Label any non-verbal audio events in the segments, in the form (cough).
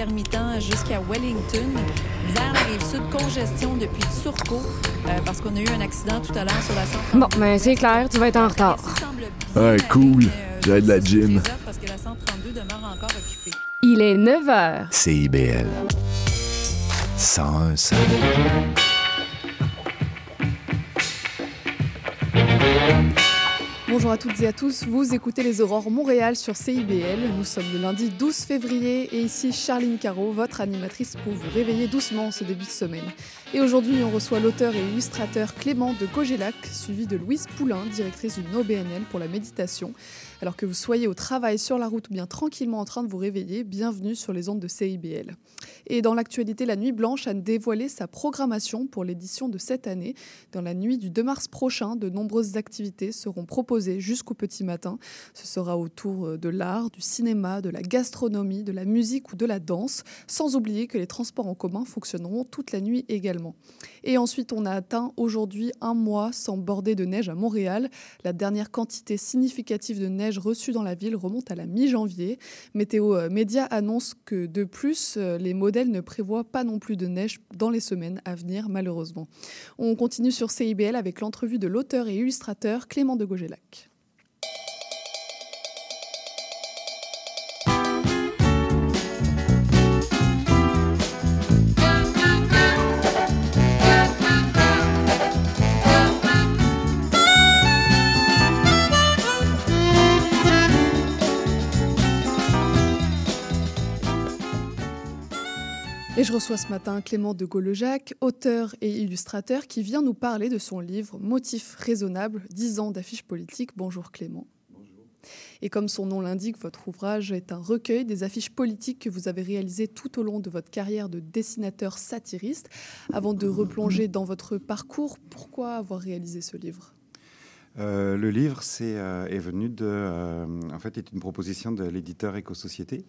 intermittent jusqu'à Wellington. Vers la rive sud, congestion depuis Turcot, euh, parce qu'on a eu un accident tout à l'heure sur la 132. Bon, ben c'est clair, tu vas être en retard. Ouais, cool. J'ai de la gym. Parce que la 132 demeure encore occupée. Il est 9 h. CIBL. 101 Bonjour à toutes et à tous, vous écoutez les Aurores Montréal sur CIBL. Nous sommes le lundi 12 février et ici Charline Caro, votre animatrice pour vous réveiller doucement en ce début de semaine. Et aujourd'hui, on reçoit l'auteur et illustrateur Clément de Cogélac, suivi de Louise Poulain, directrice d'une OBNL pour la méditation. Alors que vous soyez au travail, sur la route ou bien tranquillement en train de vous réveiller, bienvenue sur les ondes de CIBL. Et dans l'actualité, la Nuit Blanche a dévoilé sa programmation pour l'édition de cette année. Dans la nuit du 2 mars prochain, de nombreuses activités seront proposées jusqu'au petit matin. Ce sera autour de l'art, du cinéma, de la gastronomie, de la musique ou de la danse, sans oublier que les transports en commun fonctionneront toute la nuit également. Et ensuite, on a atteint aujourd'hui un mois sans bordée de neige à Montréal. La dernière quantité significative de neige reçue dans la ville remonte à la mi-janvier. Météo euh, Média annonce que de plus, euh, les modèles ne prévoient pas non plus de neige dans les semaines à venir, malheureusement. On continue sur CIBL avec l'entrevue de l'auteur et illustrateur Clément de Gogelac. Et je reçois ce matin Clément de Gaulejac, auteur et illustrateur, qui vient nous parler de son livre Motif raisonnable, 10 ans d'affiches politiques. Bonjour Clément. Bonjour. Et comme son nom l'indique, votre ouvrage est un recueil des affiches politiques que vous avez réalisées tout au long de votre carrière de dessinateur satiriste. Avant de replonger dans votre parcours, pourquoi avoir réalisé ce livre? Euh, le livre euh, est venu de, euh, en fait, est une proposition de l'éditeur Éco-Société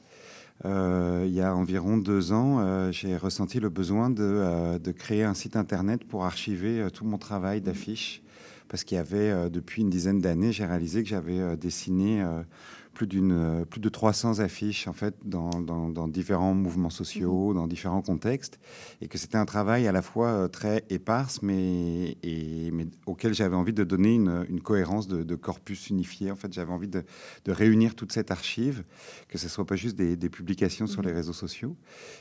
euh, il y a environ deux ans, euh, j'ai ressenti le besoin de, euh, de, créer un site internet pour archiver tout mon travail d'affiches. Parce qu'il y avait, depuis une dizaine d'années, j'ai réalisé que j'avais dessiné plus, d'une, plus de 300 affiches en fait, dans, dans, différents mouvements sociaux, mhm. dans différents contextes, et que c'était un travail à la fois euh, très éparse, mais, et, mais auquel j'avais envie de donner une, une cohérence de, corpus unifié. En fait, j'avais envie de, de, réunir toute cette archive, que ce soit pas juste des, des publications sur mhm. les réseaux sociaux.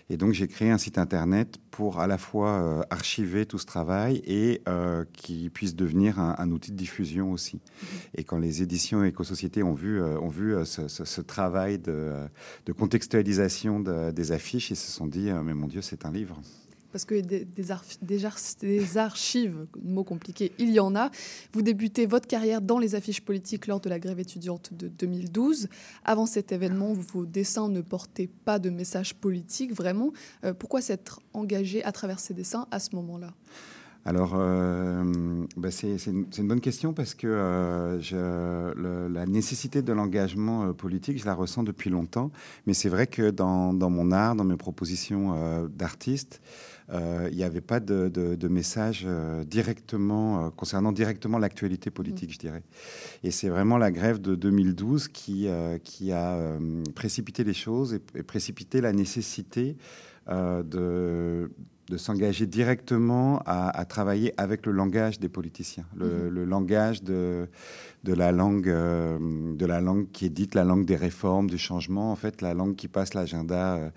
Et donc, j'ai créé un site internet pour à la fois euh, archiver tout ce travail et euh, qui puisse devenir un, outil de diffusion aussi. Mhm. Et quand les éditions Éco-Société ont vu, ont vu ce, travail de, contextualisation des affiches. Ils se sont dit, euh, mais mon Dieu, c'est un livre parce que des, des, des, archives, mot compliqué, il y en a. Vous débutez votre carrière dans les affiches politiques lors de la grève étudiante de 2012. Avant cet événement, vos dessins ne portaient pas de message politique, vraiment. Euh, pourquoi s'être engagé à travers ces dessins à ce moment-là? Alors, euh, bah, c'est une, une, bonne question parce que euh, je, la nécessité de l'engagement euh, politique, je la ressens depuis longtemps. Mais c'est vrai que dans, dans, mon art, dans mes propositions euh, d'artiste, il n'y avait pas de, de, de message directement concernant directement l'actualité politique, mmh. je dirais. Et c'est vraiment la grève de 2012 qui, qui a précipité les choses et, et précipité la nécessité de de s'engager directement à, travailler avec le langage des politiciens, le, mhm. langage de, de, la langue, euh, de la langue qui est dite la langue des réformes, du changement, en fait, la langue qui passe l'agenda euh,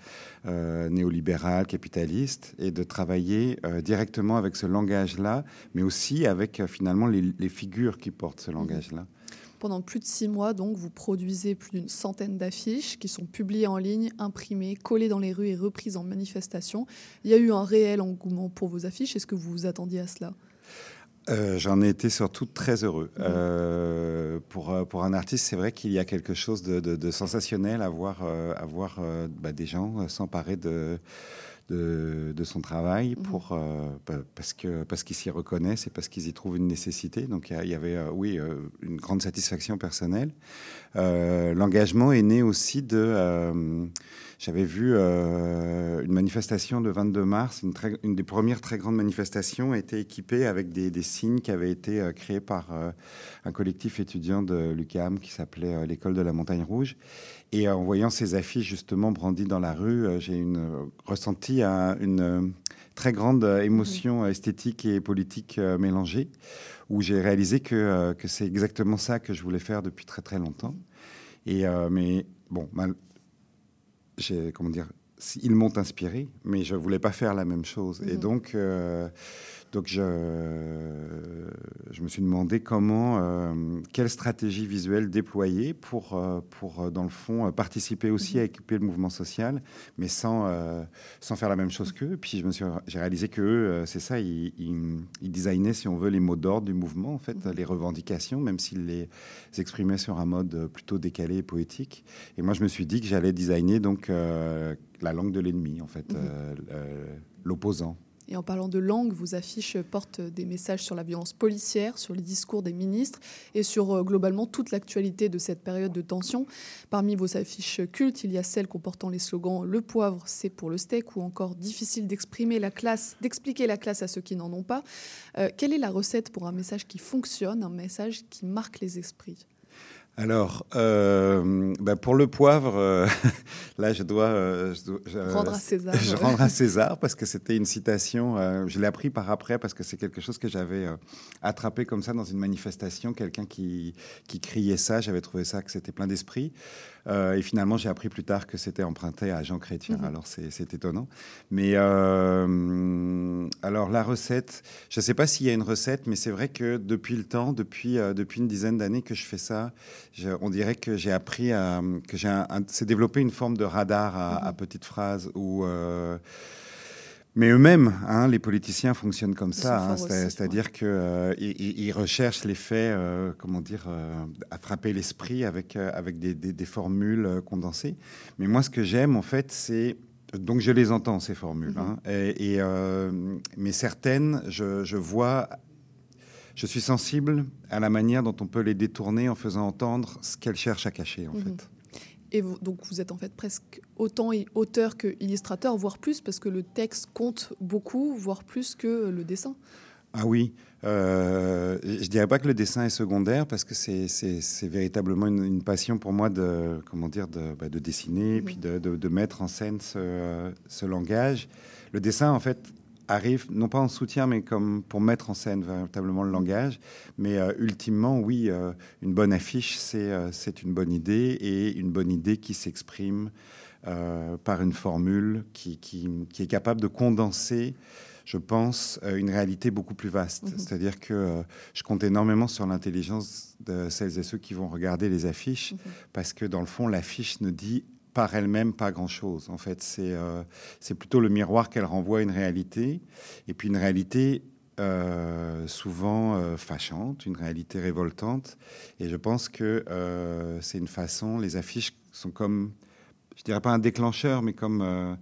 euh, néolibéral, capitaliste, et de travailler directement avec ce langage-là, mais aussi avec finalement les, les, figures qui portent ce mhm. langage-là. Pendant plus de six mois, donc, vous produisez plus d'une centaine d'affiches qui sont publiées en ligne, imprimées, collées dans les rues et reprises en manifestation. Il y a eu un réel engouement pour vos affiches. Est-ce que vous vous attendiez à cela? Euh, J'en ai été surtout très heureux. Mmh. Euh, pour, euh, pour un artiste, c'est vrai qu'il y a quelque chose de, de, sensationnel à voir, à voir bah, des gens s'emparer de de, son travail mhm. pour, euh, parce que parce qu'ils s'y reconnaissent et parce qu'ils y trouvent une nécessité. Donc il y, avait, euh, oui, euh, une grande satisfaction personnelle. L'engagement est né aussi de... J'avais vu une manifestation le 22 mars, une, très, une, des premières très grandes manifestations, été équipée avec des, des signes qui avaient été créés par un collectif étudiant de l'UQAM qui s'appelait l'école de la Montagne Rouge. Et en voyant ces affiches justement brandies dans la rue, j'ai une, ressenti une très grande émotion esthétique et politique mélangée, où j'ai réalisé que, que c'est exactement ça que je voulais faire depuis très très longtemps. Et mais bon, mal, comment dire, ils m'ont inspiré, mais je voulais pas faire la même chose. Et mhm. donc, euh, donc je, je me suis demandé comment, euh, quelle stratégie visuelle déployer pour, euh, pour euh, dans le fond, participer aussi à équiper le mouvement social, mais sans, sans faire la même chose qu'eux. Puis je me suis, j'ai réalisé que c'est ça, ils, ils, designaient, si on veut, les mots d'ordre du mouvement, en fait, les revendications, même s'ils les exprimaient sur un mode plutôt décalé et poétique. Et moi, je me suis dit que j'allais designer donc la langue de l'ennemi, en fait, l'opposant. Et en parlant de langue, vos affiches portent des messages sur la violence policière, sur les discours des ministres et sur euh, globalement toute l'actualité de cette période de tension. Parmi vos affiches cultes, il y a celles comportant les slogans Le poivre, c'est pour le steak ou encore Difficile d'exprimer la classe, d'expliquer la classe à ceux qui n'en ont pas. Euh, quelle est la recette pour un message qui fonctionne, un message qui marque les esprits? Alors, euh, bah, pour le poivre, euh, (laughs) là, je dois, euh, rendre à César. (laughs) Je rendre à César parce que c'était une citation. je l'ai appris par après parce que c'est quelque chose que j'avais attrapé comme ça dans une manifestation. Quelqu'un qui, qui criait ça, j'avais trouvé ça que c'était plein d'esprit. et finalement, j'ai appris plus tard que c'était emprunté à Jean Chrétien. Mhm. Alors, c'est étonnant. Mais alors, la recette, je ne sais pas s'il y a une recette, mais c'est vrai que depuis le temps, depuis, depuis une dizaine d'années que je fais ça, on dirait que j'ai appris à, que j'ai c'est développé une forme de radar à, mhm. petites phrases où euh, mais eux-mêmes, hein, les politiciens fonctionnent comme ça, hein, c'est-à-dire qu'ils euh, recherchent les faits, euh, comment dire, à frapper l'esprit avec, avec des, formules condensées. Mais moi, ce que j'aime, en fait, c'est donc je les entends ces formules, mhm. hein, et, mais certaines, je, je vois je suis sensible à la manière dont on peut les détourner en faisant entendre ce qu'elles cherchent à cacher, en mhm. fait. Et donc vous êtes en fait presque autant auteur que illustrateur, voire plus, parce que le texte compte beaucoup, voire plus que le dessin. Ah oui, euh, je dirais pas que le dessin est secondaire parce que c'est véritablement une, passion pour moi de comment dire de, bah, dessiner et mhm. puis de, de, mettre en scène ce, ce, langage. Le dessin en fait arrive, non pas en soutien, mais comme pour mettre en scène véritablement le langage. Mais euh, ultimement, oui, euh, une bonne affiche, euh, c'est une bonne idée et une bonne idée qui s'exprime par une formule qui, qui, est capable de condenser, je pense, une réalité beaucoup plus vaste. Mm-hmm. C'est-à-dire que je compte énormément sur l'intelligence de celles et ceux qui vont regarder les affiches, mm-hmm. parce que dans le fond, l'affiche ne dit par elle-même pas grand-chose. En fait, c'est euh, c'est plutôt le miroir qu'elle renvoie à une réalité, et puis une réalité euh, souvent euh, fâchante, une réalité révoltante. Et je pense que c'est une façon, les affiches sont comme, je dirais pas un déclencheur, mais comme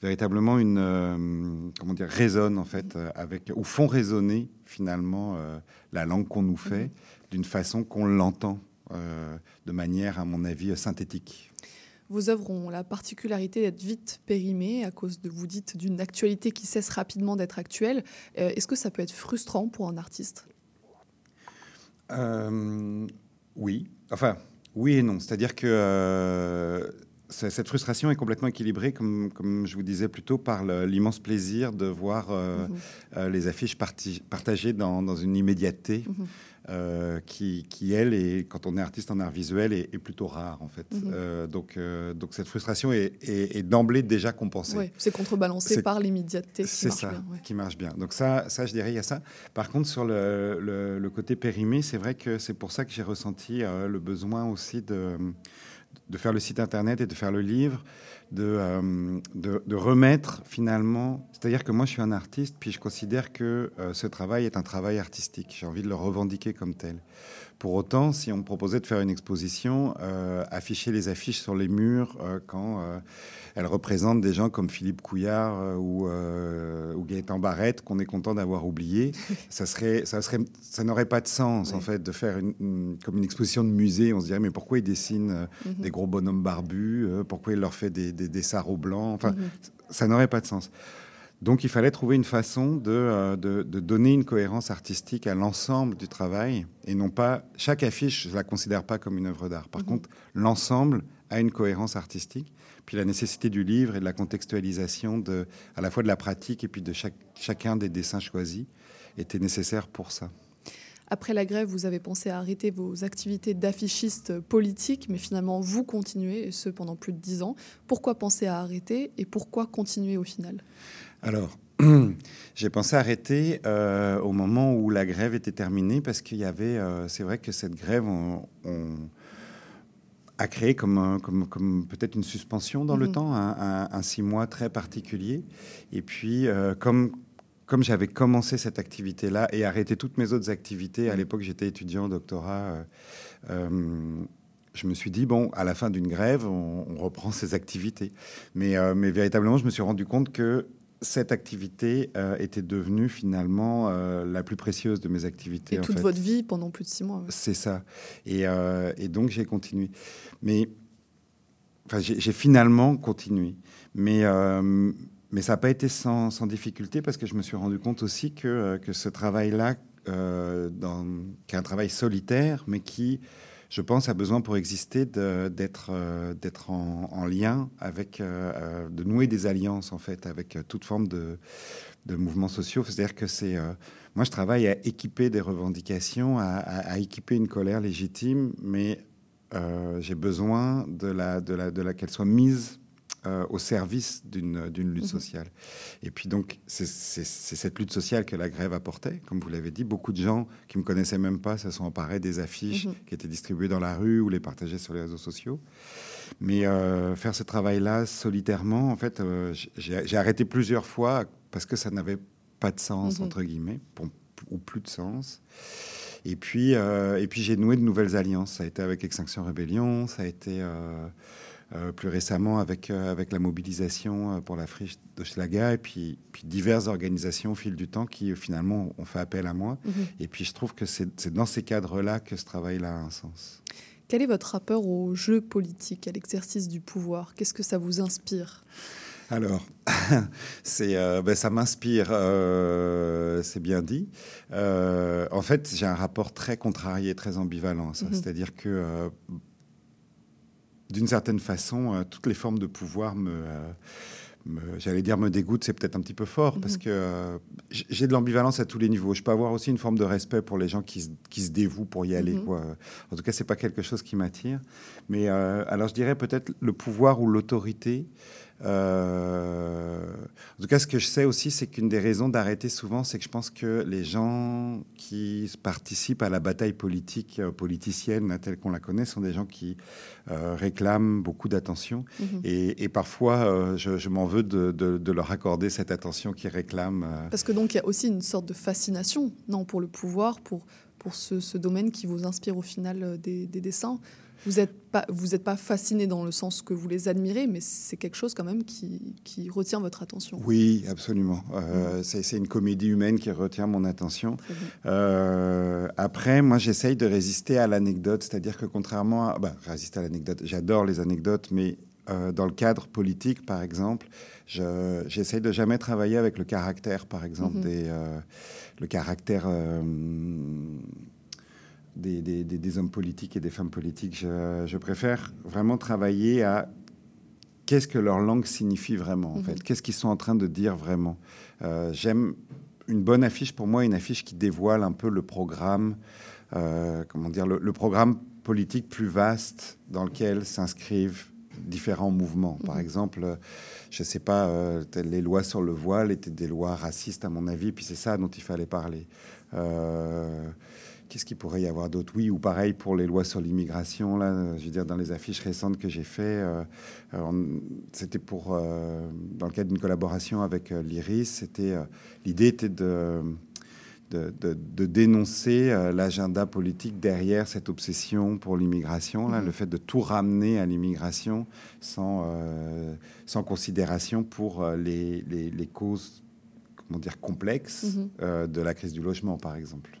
véritablement une, comment dire, résonne en fait, avec, ou font résonner finalement la langue qu'on nous fait mmh. d'une façon qu'on l'entend. de manière, à mon avis, synthétique. Vos œuvres ont la particularité d'être vite périmées à cause de, vous dites, d'une actualité qui cesse rapidement d'être actuelle. Euh, est-ce que ça peut être frustrant pour un artiste? Euh, Oui. Enfin, oui et non. C'est-à-dire que euh, cette frustration est complètement équilibrée, comme, comme je vous disais plus tôt, par l'immense plaisir de voir mhm. les affiches partagées dans, dans, une immédiateté. Mhm. Euh, qui, qui, elle, est, quand on est artiste en art visuel, est, plutôt rare, en fait. Mhm. Euh, donc, euh, donc, cette frustration est, est, d'emblée déjà compensée. Oui, c'est contrebalancé par l'immédiateté. C'est ça, qui marche bien. Donc, ça, ça, je dirais, il y a ça. Par contre, sur le, le, côté périmé, c'est vrai que c'est pour ça que j'ai ressenti le besoin aussi de, de faire le site internet et de faire le livre euh, de, de, remettre finalement, c'est-à-dire que moi je suis un artiste, puis je considère que euh, ce travail est un travail artistique, j'ai envie de le revendiquer comme tel. Pour autant, si on me proposait de faire une exposition, euh, afficher les affiches sur les murs euh, quand euh, elles représentent des gens comme Philippe Couillard ou, ou, Gaëtan Barrette, qu'on est content d'avoir oublié, (laughs) ça serait, ça serait, ça n'aurait pas de sens en fait de faire une, comme une exposition de musée. On se dirait mais pourquoi il dessine mhm. des gros bonhommes barbus Pourquoi il leur fait des, des, des sarraux blancs. Enfin, Mhm. ça n'aurait pas de sens. Donc il fallait trouver une façon de, euh, de, de donner une cohérence artistique à l'ensemble du travail et non pas chaque affiche, je la considère pas comme une œuvre d'art. Par Mhm. contre, l'ensemble a une cohérence artistique. Puis la nécessité du livre et de la contextualisation de, à la fois de la pratique et puis de chaque, chacun des dessins choisis était nécessaire pour ça. Après la grève, vous avez pensé à arrêter vos activités d'affichiste politique, mais finalement, vous continuez, et ce pendant plus de dix ans. Pourquoi penser à arrêter et pourquoi continuer au final? Alors, (clears throat) j'ai pensé arrêter euh, au moment où la grève était terminée parce qu'il y avait, euh, c'est vrai que cette grève, on, on a créé comme, un- comme, comme peut-être une suspension dans le Mhm. temps, un, un- un six mois très particulier. Et puis, euh, comme comme j'avais commencé cette activité-là et arrêté toutes mes autres activités, à Mhm. l'époque j'étais étudiant au doctorat, je me suis dit, bon, à la fin d'une grève, on, on reprend (laughs) ses activités. Mais, euh, mais véritablement, je me suis rendu compte que cette activité euh, était devenue finalement euh, la plus précieuse de mes activités. Et en toute fait. votre vie pendant plus de six mois. ouais. C'est ça. Et, euh, et donc j'ai continué. Mais enfin, j'ai finalement continué. Mais, mais ça n'a pas été sans, sans difficulté parce que je me suis rendu compte aussi que, que ce travail-là, qui est un travail solitaire, mais qui, je pense, a besoin pour exister d'être euh, en, en lien avec, euh, euh, de nouer des alliances en fait avec toute forme de, mouvements sociaux. C'est-à-dire que c'est, moi, je travaille à équiper des revendications, à, équiper une colère légitime, mais j'ai besoin de la qu'elle soit mise euh, au service d'une lutte Mhm. sociale. Et puis donc, c'est cette lutte sociale que la grève apportait, comme vous l'avez dit. Beaucoup de gens qui me connaissaient même pas se sont emparés des affiches Mhm. qui étaient distribuées dans la rue ou les partageaient sur les réseaux sociaux. Mais euh, faire ce travail-là solitairement, en fait, euh, j'ai arrêté plusieurs fois parce que ça n'avait pas de sens, Mhm. entre guillemets, pour- ou plus de sens. Et puis, et puis j'ai noué de nouvelles alliances. Ça a été avec Extinction Rébellion, ça a été euh, plus récemment avec, euh, avec la mobilisation euh, pour la friche d'Hochelaga, et puis, puis diverses organisations au fil du temps qui finalement ont fait appel à moi. Mhm. Et puis je trouve que c'est dans ces cadres-là que ce travail-là a un sens. Quel est votre rapport au jeu politique, à l'exercice du pouvoir? Qu'est-ce que ça vous inspire? Alors, (laughs) c'est, euh, ben, ça m'inspire, euh, c'est bien dit. Euh, en fait, j'ai un rapport très contrarié, très ambivalent. Mhm. C'est-à-dire que, d'une certaine façon, euh, toutes les formes de pouvoir me, euh, j'allais dire me dégoûtent, c'est peut-être un petit peu fort, parce Mhm. que euh, j'ai de l'ambivalence à tous les niveaux. Je peux avoir aussi une forme de respect pour les gens qui se, qui se dévouent pour y aller. Mhm. quoi. En tout cas, c'est pas quelque chose qui m'attire. Mais euh, alors, je dirais peut-être le pouvoir ou l'autorité. Euh, en tout cas, ce que je sais aussi, c'est qu'une des raisons d'arrêter souvent, c'est que je pense que les gens qui participent à la bataille politique, euh, politicienne, telle qu'on la connaît, sont des gens qui euh, réclament beaucoup d'attention. Mhm. Et, et parfois, euh, je, je m'en veux de, de- de leur accorder cette attention qu'ils réclament. Parce que donc il y a aussi une sorte de fascination, non, pour le pouvoir, pour, pour ce, ce domaine qui vous inspire au final des, des dessins. Vous n'êtes pas, vous êtes pas fasciné dans le sens que vous les admirez, mais c'est quelque chose quand même qui, qui retient votre attention. Oui, absolument. Euh, c'est c'est une comédie humaine qui retient mon attention. Euh, après, moi, j'essaye de résister à l'anecdote, c'est-à-dire que contrairement à... Bah, résister à l'anecdote, j'adore les anecdotes, mais euh, dans le cadre politique, par exemple, je- j'essaye de jamais travailler avec le caractère, par exemple, Mhm. des, le caractère des, des- des- des hommes politiques et des femmes politiques. Je, je préfère vraiment travailler à qu'est-ce que leur langue signifie vraiment, en Mhm. fait. Qu'est-ce qu'ils sont en train de dire vraiment. Euh, J'aime une bonne affiche, pour moi, une affiche qui dévoile un peu le programme, euh, comment dire, le, le programme politique plus vaste dans lequel s'inscrivent différents mouvements. Par Mhm. exemple, euh, je ne sais pas, euh, les lois sur le voile étaient des lois racistes, à mon avis, puis c'est ça dont il fallait parler. Euh, Qu'est-ce qu'il pourrait y avoir d'autre? Oui, ou pareil pour les lois sur l'immigration. Là, euh, je veux dire, dans les affiches récentes que j'ai fait, euh, euh, c'était pour euh, dans le cadre d'une collaboration avec euh, l'Iris. C'était l'idée était de de, de- de dénoncer l'agenda politique derrière cette obsession pour l'immigration, là, Mhm. le fait de tout ramener à l'immigration sans, sans considération pour les, les- les causes comment dire, complexe Mhm. euh, de la crise du logement, par exemple.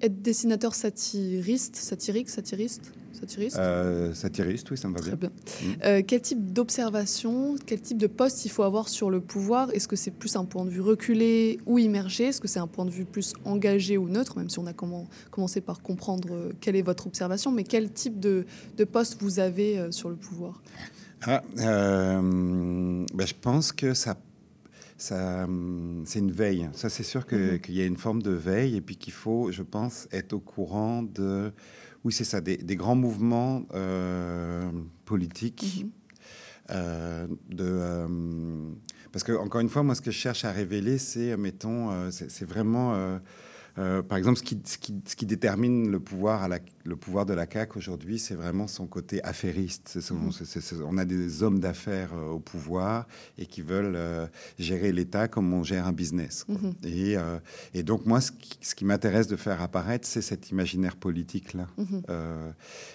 Être dessinateur satiriste, satirique, satiriste, satiriste? Euh, satiriste, oui, ça me va Très bien. bien. Mm. Euh, quel type d'observation, quel type de poste il faut avoir sur le pouvoir? Est-ce que c'est plus un point de vue reculé ou immergé? Est-ce que c'est un point de vue plus engagé ou neutre? Même si on a comment- commencé par comprendre euh, quelle est votre observation, mais quel type de, de poste vous avez euh, sur le pouvoir? Ah, euh, ben, je pense que ça, ça, hum, c'est une veille. Ça, c'est sûr que- Mhm. qu'il y a une forme de veille et puis qu'il faut, je pense, être au courant de, oui, c'est ça, des, des grands mouvements euh, politiques. Mhm. euh, de, euh, parce que encore une fois, moi, ce que je cherche à révéler, c'est, mettons, euh, c'est c'est vraiment, euh, par exemple, ce qui, ce qui, ce qui détermine le pouvoir, à la, le pouvoir de la CAQ aujourd'hui, c'est vraiment son côté affairiste. C'est- on a des hommes d'affaires euh, au pouvoir et qui veulent euh, gérer l'État comme on gère un business. Mhm. Et, et donc, moi, ce qui, m'intéresse de faire apparaître, c'est cet imaginaire politique-là. Euh,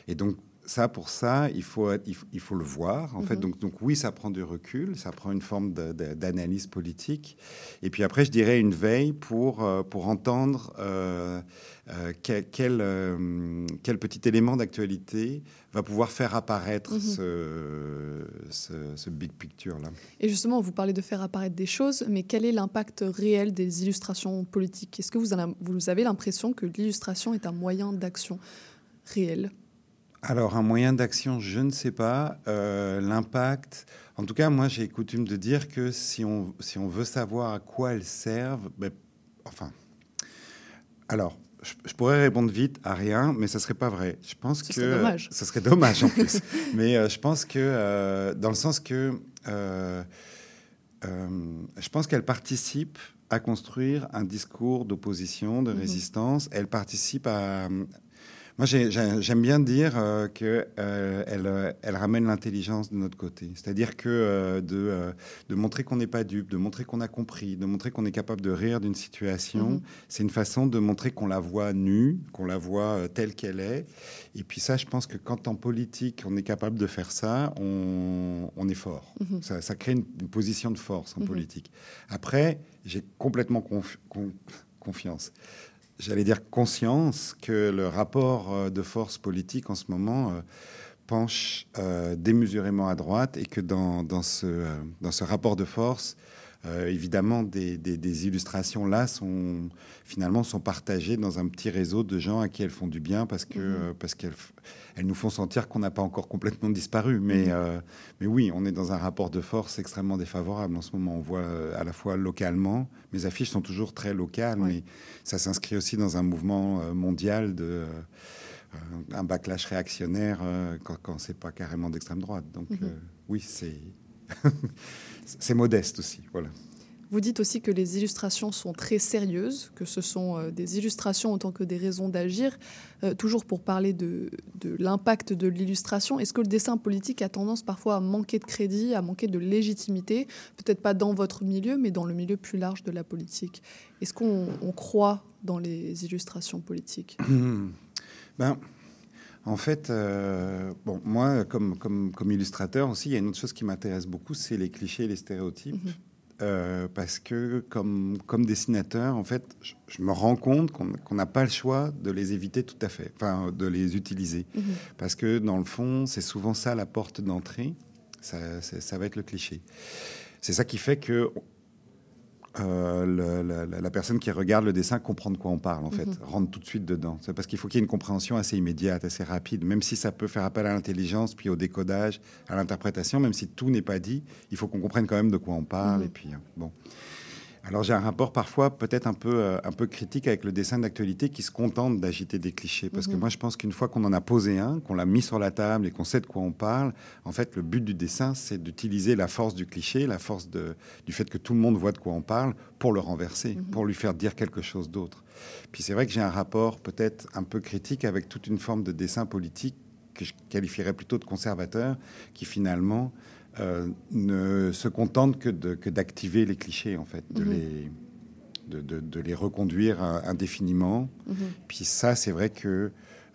et donc, ça, pour ça, il faut, être- il faut, il faut le voir. En fait, Mhm. donc, donc, oui, ça prend du recul, ça prend une forme d'analyse politique. Et puis après, je dirais une veille pour, euh, pour entendre euh, euh, quel, quel, quel petit élément d'actualité va pouvoir faire apparaître Mhm. ce, ce, ce big picture-là. Et justement, vous parlez de faire apparaître des choses, mais quel est l'impact réel des illustrations politiques? Est-ce que vous, en a- vous avez l'impression que l'illustration est un moyen d'action réel? Alors, un moyen d'action, je ne sais pas. Euh, L'impact, en tout cas, moi, j'ai coutume de dire que si on, si on veut savoir à quoi elles servent, ben, enfin, alors, je, je pourrais répondre vite à rien, mais ça serait pas vrai. Je pense Ce que serait dommage. ça serait dommage en plus. (laughs) mais euh, je pense que, euh, dans le sens que, je pense qu'elle participe à construire un discours d'opposition, de Mhm. résistance. Elle participe à, moi, j'ai- j'ai- j'aime bien dire euh, que euh, elle, euh, ramène l'intelligence de notre côté. C'est-à-dire que euh, de, de montrer qu'on n'est pas dupe, de montrer qu'on a compris, de montrer qu'on est capable de rire d'une situation, Mhm. c'est une façon de montrer qu'on la voit nue, qu'on la voit telle qu'elle est. Et puis ça, je pense que quand en politique, on est capable de faire ça, on, on est fort. Mhm. Ça, ça crée une, une position de force en Mhm. politique. Après, j'ai complètement confi- con- confiance j'allais dire conscience que le rapport euh, de force politique en ce moment euh, penche euh, démesurément à droite et que dans, ce rapport de force, euh, évidemment, des, des- des illustrations là sont finalement sont partagées dans un petit réseau de gens à qui elles font du bien parce que Mhm. euh, parce qu'elles elles nous font sentir qu'on n'a pas encore complètement disparu. Mais Mhm. euh, mais oui, on est dans un rapport de force extrêmement défavorable en ce moment. On voit euh, à la fois localement, mes affiches sont toujours très locales, mais ça s'inscrit aussi dans un mouvement mondial de un backlash réactionnaire quand, quand c'est pas carrément d'extrême droite. Donc Mhm. oui, c'est (laughs) c'est modeste aussi. Voilà. Vous dites aussi que les illustrations sont très sérieuses, que ce sont euh, des illustrations autant que des raisons d'agir. Euh, toujours pour parler de, l'impact de l'illustration, est-ce que le dessin politique a tendance parfois à manquer de crédit, à manquer de légitimité Peut-être pas dans votre milieu, mais dans le milieu plus large de la politique? Est-ce qu'on on croit dans les illustrations politiques? (clears throat) Ben, en fait, euh, bon, moi, comme, comme, comme illustrateur aussi, il y a une autre chose qui m'intéresse beaucoup, c'est les clichés et les stéréotypes. Mhm. Euh, parce que comme, comme dessinateur, en fait, je, je me rends compte qu'on n'a pas le choix de les éviter tout à fait, enfin, de les utiliser. Mhm. Parce que dans le fond, c'est souvent ça la porte d'entrée. Ça, ça va être le cliché. C'est ça qui fait que euh, le- la, personne qui regarde le dessin comprend de quoi on parle, en fait, Mhm. rentre tout de suite dedans. C'est parce qu'il faut qu'il y ait une compréhension assez immédiate, assez rapide, même si ça peut faire appel à l'intelligence, puis au décodage, à l'interprétation, même si tout n'est pas dit, il faut qu'on comprenne quand même de quoi on parle. Mhm. Et puis, euh, bon. Alors j'ai un rapport parfois peut-être un peu, euh, un peu critique avec le dessin d'actualité qui se contente d'agiter des clichés. Parce que Mhm. moi je pense qu'une fois qu'on en a posé un, qu'on l'a mis sur la table et qu'on sait de quoi on parle, en fait le but du dessin c'est d'utiliser la force du cliché, la force de, du fait que tout le monde voit de quoi on parle pour le renverser, Mhm. pour lui faire dire quelque chose d'autre. Puis c'est vrai que j'ai un rapport peut-être un peu critique avec toute une forme de dessin politique que je qualifierais plutôt de conservateur, qui finalement euh, ne se contente que de- que d'activer les clichés, en fait, de, Mhm. les, de, de- de les reconduire euh, indéfiniment. Mhm. Puis ça, c'est vrai que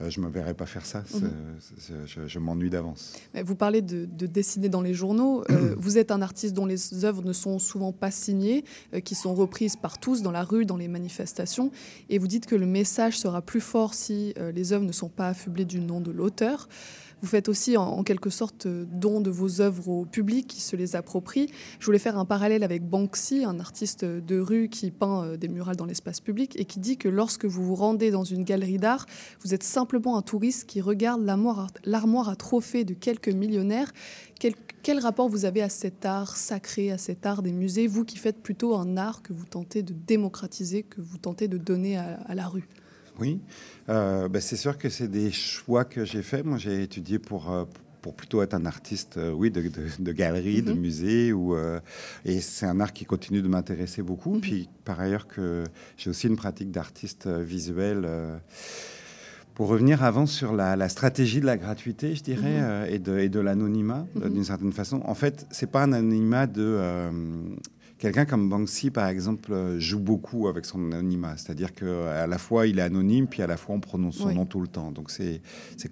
je ne me verrais pas faire ça. Mhm. C'est- je je m'ennuie d'avance. Mais Vous parlez de, de dessiner dans les journaux. Euh, vous êtes un artiste dont les œuvres ne sont souvent pas signées, euh, qui sont reprises par tous dans la rue, dans les manifestations. Et vous dites que le message sera plus fort si euh, les œuvres ne sont pas affublées du nom de l'auteur. Vous faites aussi en, quelque sorte euh, don de vos œuvres au public qui se les approprie. Je voulais faire un parallèle avec Banksy, un artiste de rue qui peint euh, des murales dans l'espace public et qui dit que lorsque vous vous rendez dans une galerie d'art, vous êtes simplement un touriste qui regarde l'armoire à- trophées de quelques millionnaires. Quel, rapport vous avez à cet art sacré, à cet art des musées, vous qui faites plutôt un art que vous tentez de démocratiser, que vous tentez de donner à la rue? Oui, Euh, ben, c'est sûr que c'est des choix que j'ai faits. Moi, j'ai étudié pour, euh, pour plutôt être un artiste, euh, oui, de, de, de galerie, de Mhm. musée, ou, et c'est un art qui continue de m'intéresser beaucoup. Mhm. Puis, par ailleurs, que j'ai aussi une pratique d'artiste visuel. pour revenir avant sur la, la stratégie de la gratuité, je dirais, Mhm. euh, et de, l'anonymat, Mhm. d'une certaine façon. En fait, c'est pas un anonymat de euh, quelqu'un comme Banksy, par exemple, euh, joue beaucoup avec son anonymat. C'est-à-dire qu'à la fois il est anonyme, puis à la fois on prononce son Oui. nom tout le temps. Donc c'est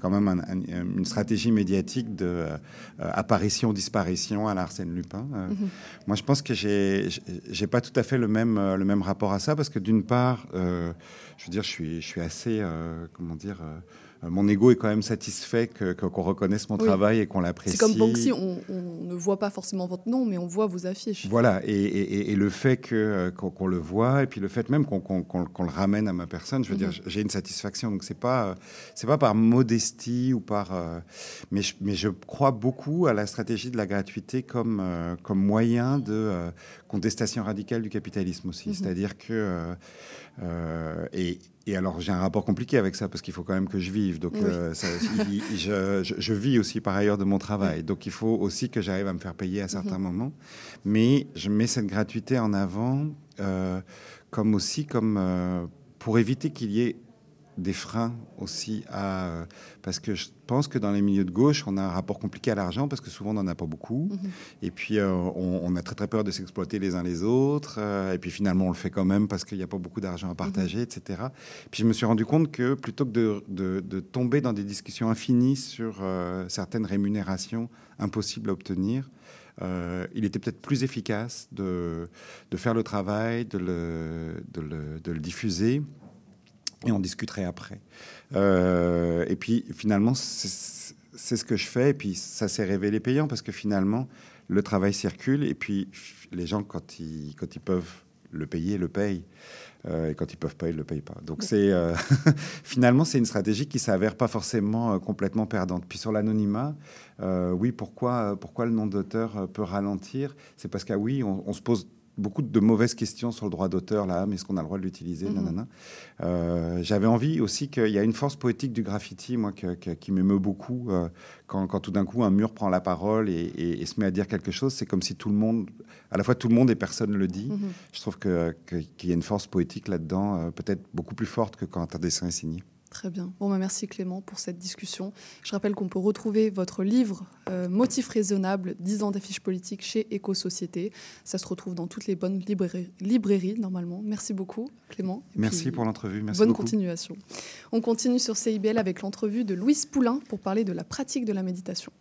quand même un- un- une stratégie médiatique de euh, apparition disparition à l'Arsène Lupin. Euh, Mhm. moi, je pense que j'ai pas tout à fait le même euh, le même rapport à ça parce que d'une part, euh, je veux dire, je suis je suis assez euh, comment dire. Euh, mon ego est quand même satisfait que- que- qu'on reconnaisse mon Oui. travail et qu'on l'apprécie. C'est comme Banksy, on, on ne voit pas forcément votre nom, mais on voit vos affiches. Voilà, et, et- et- et le fait euh, qu'on, qu'on le voit, et puis le fait même qu'on, qu'on- qu'on- qu'on le ramène à ma personne, je veux Mhm. dire, j'ai une satisfaction. Donc c'est pas, c'est pas par modestie ou par, euh, mais, je, mais je crois beaucoup à la stratégie de la gratuité comme comme moyen de contestation radicale du capitalisme aussi. Mhm. C'est-à-dire que euh, et, et alors j'ai un rapport compliqué avec ça parce qu'il faut quand même que je vive. Donc Oui. euh, ça- il- il- je, je- je vis aussi par ailleurs de mon travail. Donc il faut aussi que j'arrive à me faire payer à certains Mhm. moments. Mais je mets cette gratuité en avant euh, comme aussi comme euh, pour éviter qu'il y ait des freins aussi à euh, parce que je pense que dans les milieux de gauche on a un rapport compliqué à l'argent parce que souvent on n'en a pas beaucoup. Mhm. et puis euh, on, on a très très peur de s'exploiter les uns les autres euh, et puis finalement on le fait quand même parce qu'il n'y a pas beaucoup d'argent à partager etc puis je me suis rendu compte que plutôt que de, de- de tomber dans des discussions infinies sur certaines rémunérations impossibles à obtenir euh, il était peut-être plus efficace de, de faire le travail, de le, de le, de le diffuser, et on discuterait après. Euh, et puis finalement, c'est ce que je fais, et puis ça s'est révélé payant, parce que finalement, le travail circule, et puis les gens, quand ils, quand ils peuvent le payer, le payent. Euh, et quand ils peuvent pas, ils le payent pas. Donc c'est euh, (laughs) finalement c'est une stratégie qui s'avère pas forcément complètement perdante. Puis sur l'anonymat, oui, pourquoi pourquoi le nom d'auteur peut ralentir? C'est parce ah oui, on se pose beaucoup de mauvaises questions sur le droit d'auteur là, mais est-ce qu'on a le droit de l'utiliser Mhm. Euh, J'avais envie aussi qu'il y a une force poétique du graffiti, moi, que- que- qui m'émeut beaucoup. euh, quand, quand tout d'un coup un mur prend la parole et, et- et se met à dire quelque chose, c'est comme si tout le monde, à la fois tout le monde et personne ne le dit. Mhm. Je trouve que- qu'il y a une force poétique là-dedans, euh, peut-être beaucoup plus forte que quand un dessin est signé. Très bien. Bon, bah, merci Clément pour cette discussion. Je rappelle qu'on peut retrouver votre livre euh, Motifs raisonnables, 10 ans d'affiches politiques chez Éco-Société. Ça se retrouve dans toutes les bonnes librairies, librairies normalement. Merci beaucoup Clément. Et Merci puis, pour l'entrevue. Merci Bonne beaucoup. continuation. On continue sur CIBL avec l'entrevue de Louise Poulain pour parler de la pratique de la méditation.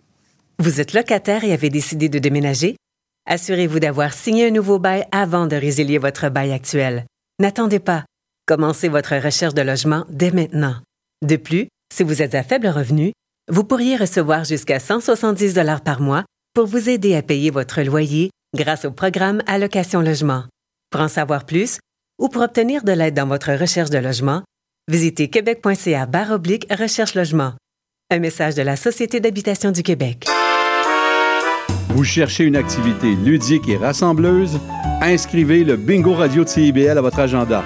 Vous êtes locataire et avez décidé de déménager? Assurez-vous d'avoir signé un nouveau bail avant de résilier votre bail actuel. N'attendez pas. Commencez votre recherche de logement dès maintenant. De plus, si vous êtes à faible revenu, vous pourriez recevoir jusqu'à 170 dollars par mois pour vous aider à payer votre loyer grâce au programme Allocation Logement. Pour en savoir plus ou pour obtenir de l'aide dans votre recherche de logement, visitez québec.ca barre oblique recherche logement. Un message de la Société d'habitation du Québec. Vous cherchez une activité ludique et rassembleuse? Inscrivez le Bingo Radio de CIBL à votre agenda.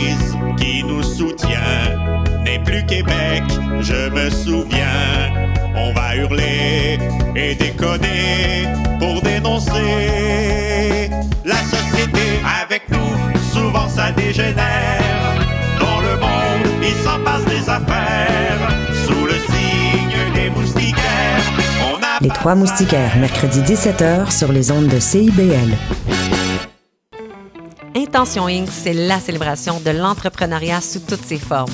Plus Québec, je me souviens. On va hurler et déconner pour dénoncer la société. Avec nous, souvent ça dégénère. Dans le monde, il s'en passe des affaires. Sous le signe des moustiquaires, on a Les Trois Moustiquaires, mercredi 17h sur les ondes de CIBL. Intention Inc., c'est la célébration de l'entrepreneuriat sous toutes ses formes.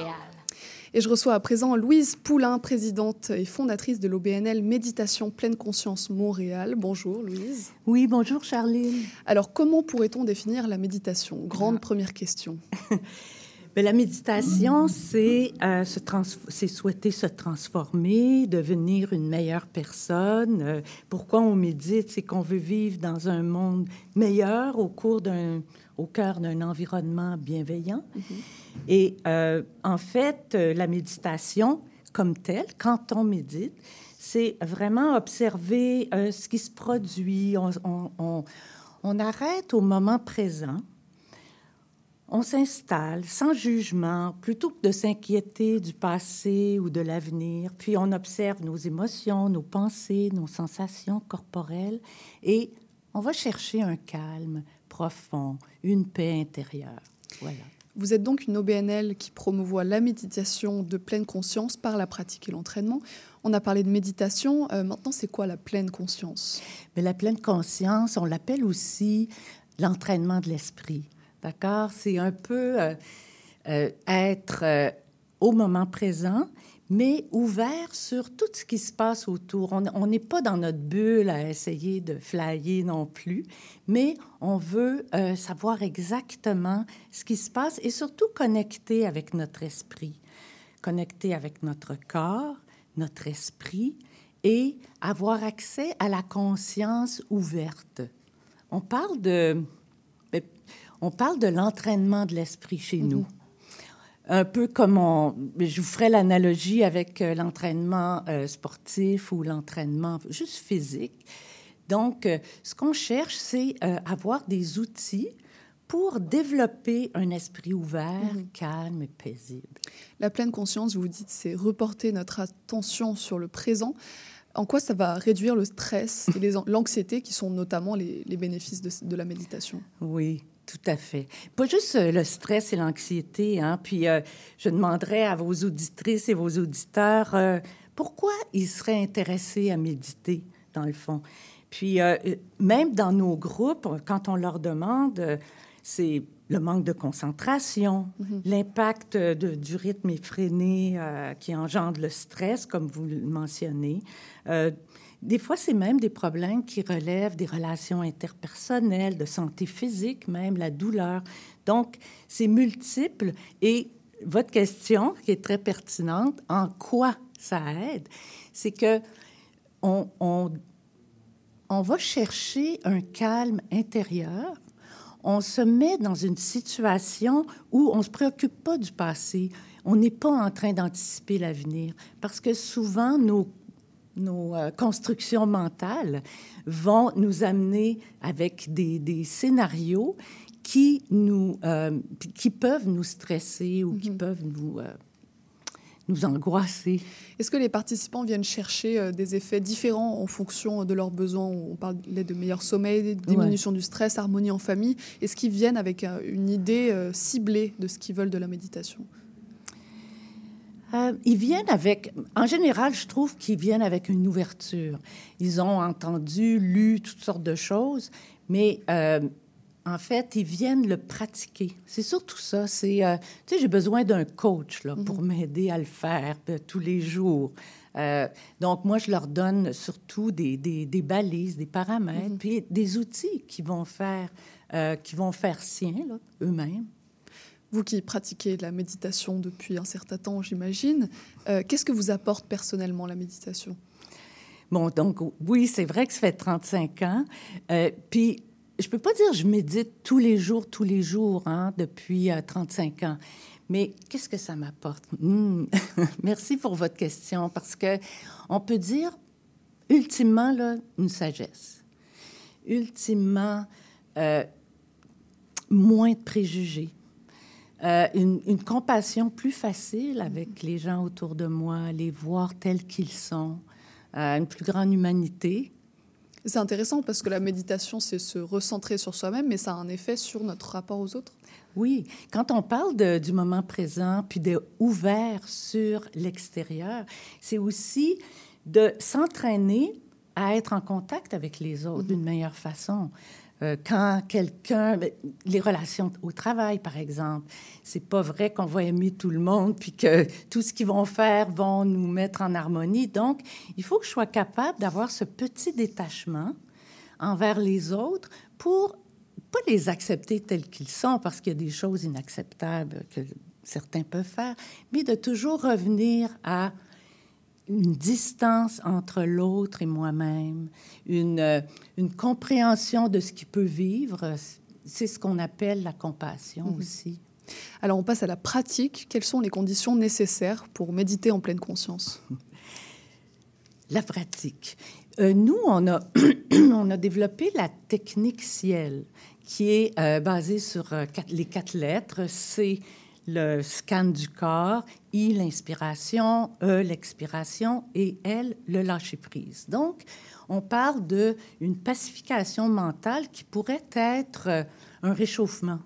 Et je reçois à présent Louise Poulain, présidente et fondatrice de l'OBNL Méditation Pleine Conscience Montréal. Bonjour Louise. Oui, bonjour Charline. Alors comment pourrait-on définir la méditation? Grande première question. (laughs) Ben, la méditation, c'est euh, se c'est souhaiter se transformer, devenir une meilleure personne. Euh, pourquoi on médite? C'est qu'on veut vivre dans un monde meilleur au cours d'un, au cœur d'un environnement bienveillant. Et euh, en fait, euh, la méditation comme telle, quand on médite, c'est vraiment observer euh, ce qui se produit. On, arrête au moment présent. On s'installe sans jugement, plutôt que de s'inquiéter du passé ou de l'avenir. Puis on observe nos émotions, nos pensées, nos sensations corporelles et on va chercher un calme profond, une paix intérieure. Voilà. Vous êtes donc une OBNL qui promouvoit la méditation de pleine conscience par la pratique et l'entraînement. On a parlé de méditation. euh, maintenant, c'est quoi la pleine conscience? Mais la pleine conscience, on l'appelle aussi l'entraînement de l'esprit. D'accord? C'est un peu euh, euh, être au moment présent, mais ouvert sur tout ce qui se passe autour. On n'est pas dans notre bulle à essayer de flyer non plus, mais on veut euh, savoir exactement ce qui se passe et surtout connecter avec notre esprit, connecter avec notre corps, notre esprit et avoir accès à la conscience ouverte. On parle de, ben, on parle de l'entraînement de l'esprit chez nous. Un peu comme on, je vous ferai l'analogie avec euh, l'entraînement euh, sportif ou l'entraînement juste physique. Donc, euh, ce qu'on cherche, c'est euh, avoir des outils pour développer un esprit ouvert, calme et paisible. La pleine conscience, vous dites, c'est reporter notre attention sur le présent. En quoi ça va réduire le stress et l'anxiété, qui sont notamment les, les bénéfices de, de la méditation? Oui, tout à fait. Pas juste euh, le stress et l'anxiété. Hein? Puis euh, je demanderais à vos auditrices et vos auditeurs euh, pourquoi ils seraient intéressés à méditer, dans le fond? Puis même dans nos groupes, quand on leur demande, c'est le manque de concentration, l'impact euh, de- du rythme effréné qui engendre le stress, comme vous le mentionnez. Des fois, c'est même des problèmes qui relèvent des relations interpersonnelles, de santé physique, même la douleur. Donc, c'est multiple. Et votre question, qui est très pertinente, en quoi ça aide, c'est que on, on va chercher un calme intérieur. On se met dans une situation où on ne se préoccupe pas du passé. On n'est pas en train d'anticiper l'avenir. Parce que souvent, nos nos euh, constructions mentales vont nous amener avec des, des scénarios qui, nous, euh, qui peuvent nous stresser ou qui peuvent nous, euh, nous angoisser. Est-ce que les participants viennent chercher des effets différents en fonction de leurs besoins? On parlait de meilleur sommeil, diminution du stress, harmonie en famille. Est-ce qu'ils viennent avec une idée ciblée de ce qu'ils veulent de la méditation? Euh, ils viennent avec, en général, je trouve qu'ils viennent avec une ouverture. Ils ont entendu, lu toutes sortes de choses, mais euh, en fait, ils viennent le pratiquer. C'est surtout ça. C'est, euh, tu sais, j'ai besoin d'un coach là, pour m'aider à le faire tous les jours. Euh, donc, moi, je leur donne surtout des, des, des balises, des paramètres, puis des outils qui vont faire, euh, qui vont faire sien là, eux-mêmes. Vous qui pratiquez la méditation depuis un certain temps, j'imagine, euh, qu'est-ce que vous apporte personnellement la méditation? Bon, donc oui, c'est vrai que ça fait 35 ans. Euh, puis je peux pas dire je médite tous les jours, tous les jours, hein, depuis 35 ans. Mais qu'est-ce que ça m'apporte? Hmm. (laughs) Merci pour votre question, parce que on peut dire, ultimement, là, une sagesse. Ultimement, euh, moins de préjugés. Euh, une, une, compassion plus facile avec les gens autour de moi, les voir tels qu'ils sont, euh, une plus grande humanité. C'est intéressant parce que la méditation, c'est se recentrer sur soi-même, mais ça a un effet sur notre rapport aux autres. Oui, quand on parle de, du moment présent, puis d'être ouvert sur l'extérieur, c'est aussi de s'entraîner à être en contact avec les autres d'une meilleure façon. Euh, quand quelqu'un, ben, les relations au travail, par exemple, c'est pas vrai qu'on va aimer tout le monde puis que tout ce qu'ils vont faire vont nous mettre en harmonie. Donc, il faut que je sois capable d'avoir ce petit détachement envers les autres pour pas les accepter tels qu'ils sont parce qu'il y a des choses inacceptables que certains peuvent faire, mais de toujours revenir à une distance entre l'autre et moi-même, une, euh, une compréhension de ce qui peut vivre. C'est ce qu'on appelle la compassion mhm. aussi. Alors on passe à la pratique. Quelles sont les conditions nécessaires pour méditer en pleine conscience? La pratique. Euh, nous, on a, (clears throat) on a développé la technique ciel qui est euh, basé sur euh, les quatre lettres. C'est le scan du corps, I, l'inspiration, E, l'expiration et L, le lâcher-prise. Donc, on parle d'une pacification mentale qui pourrait être euh, un réchauffement.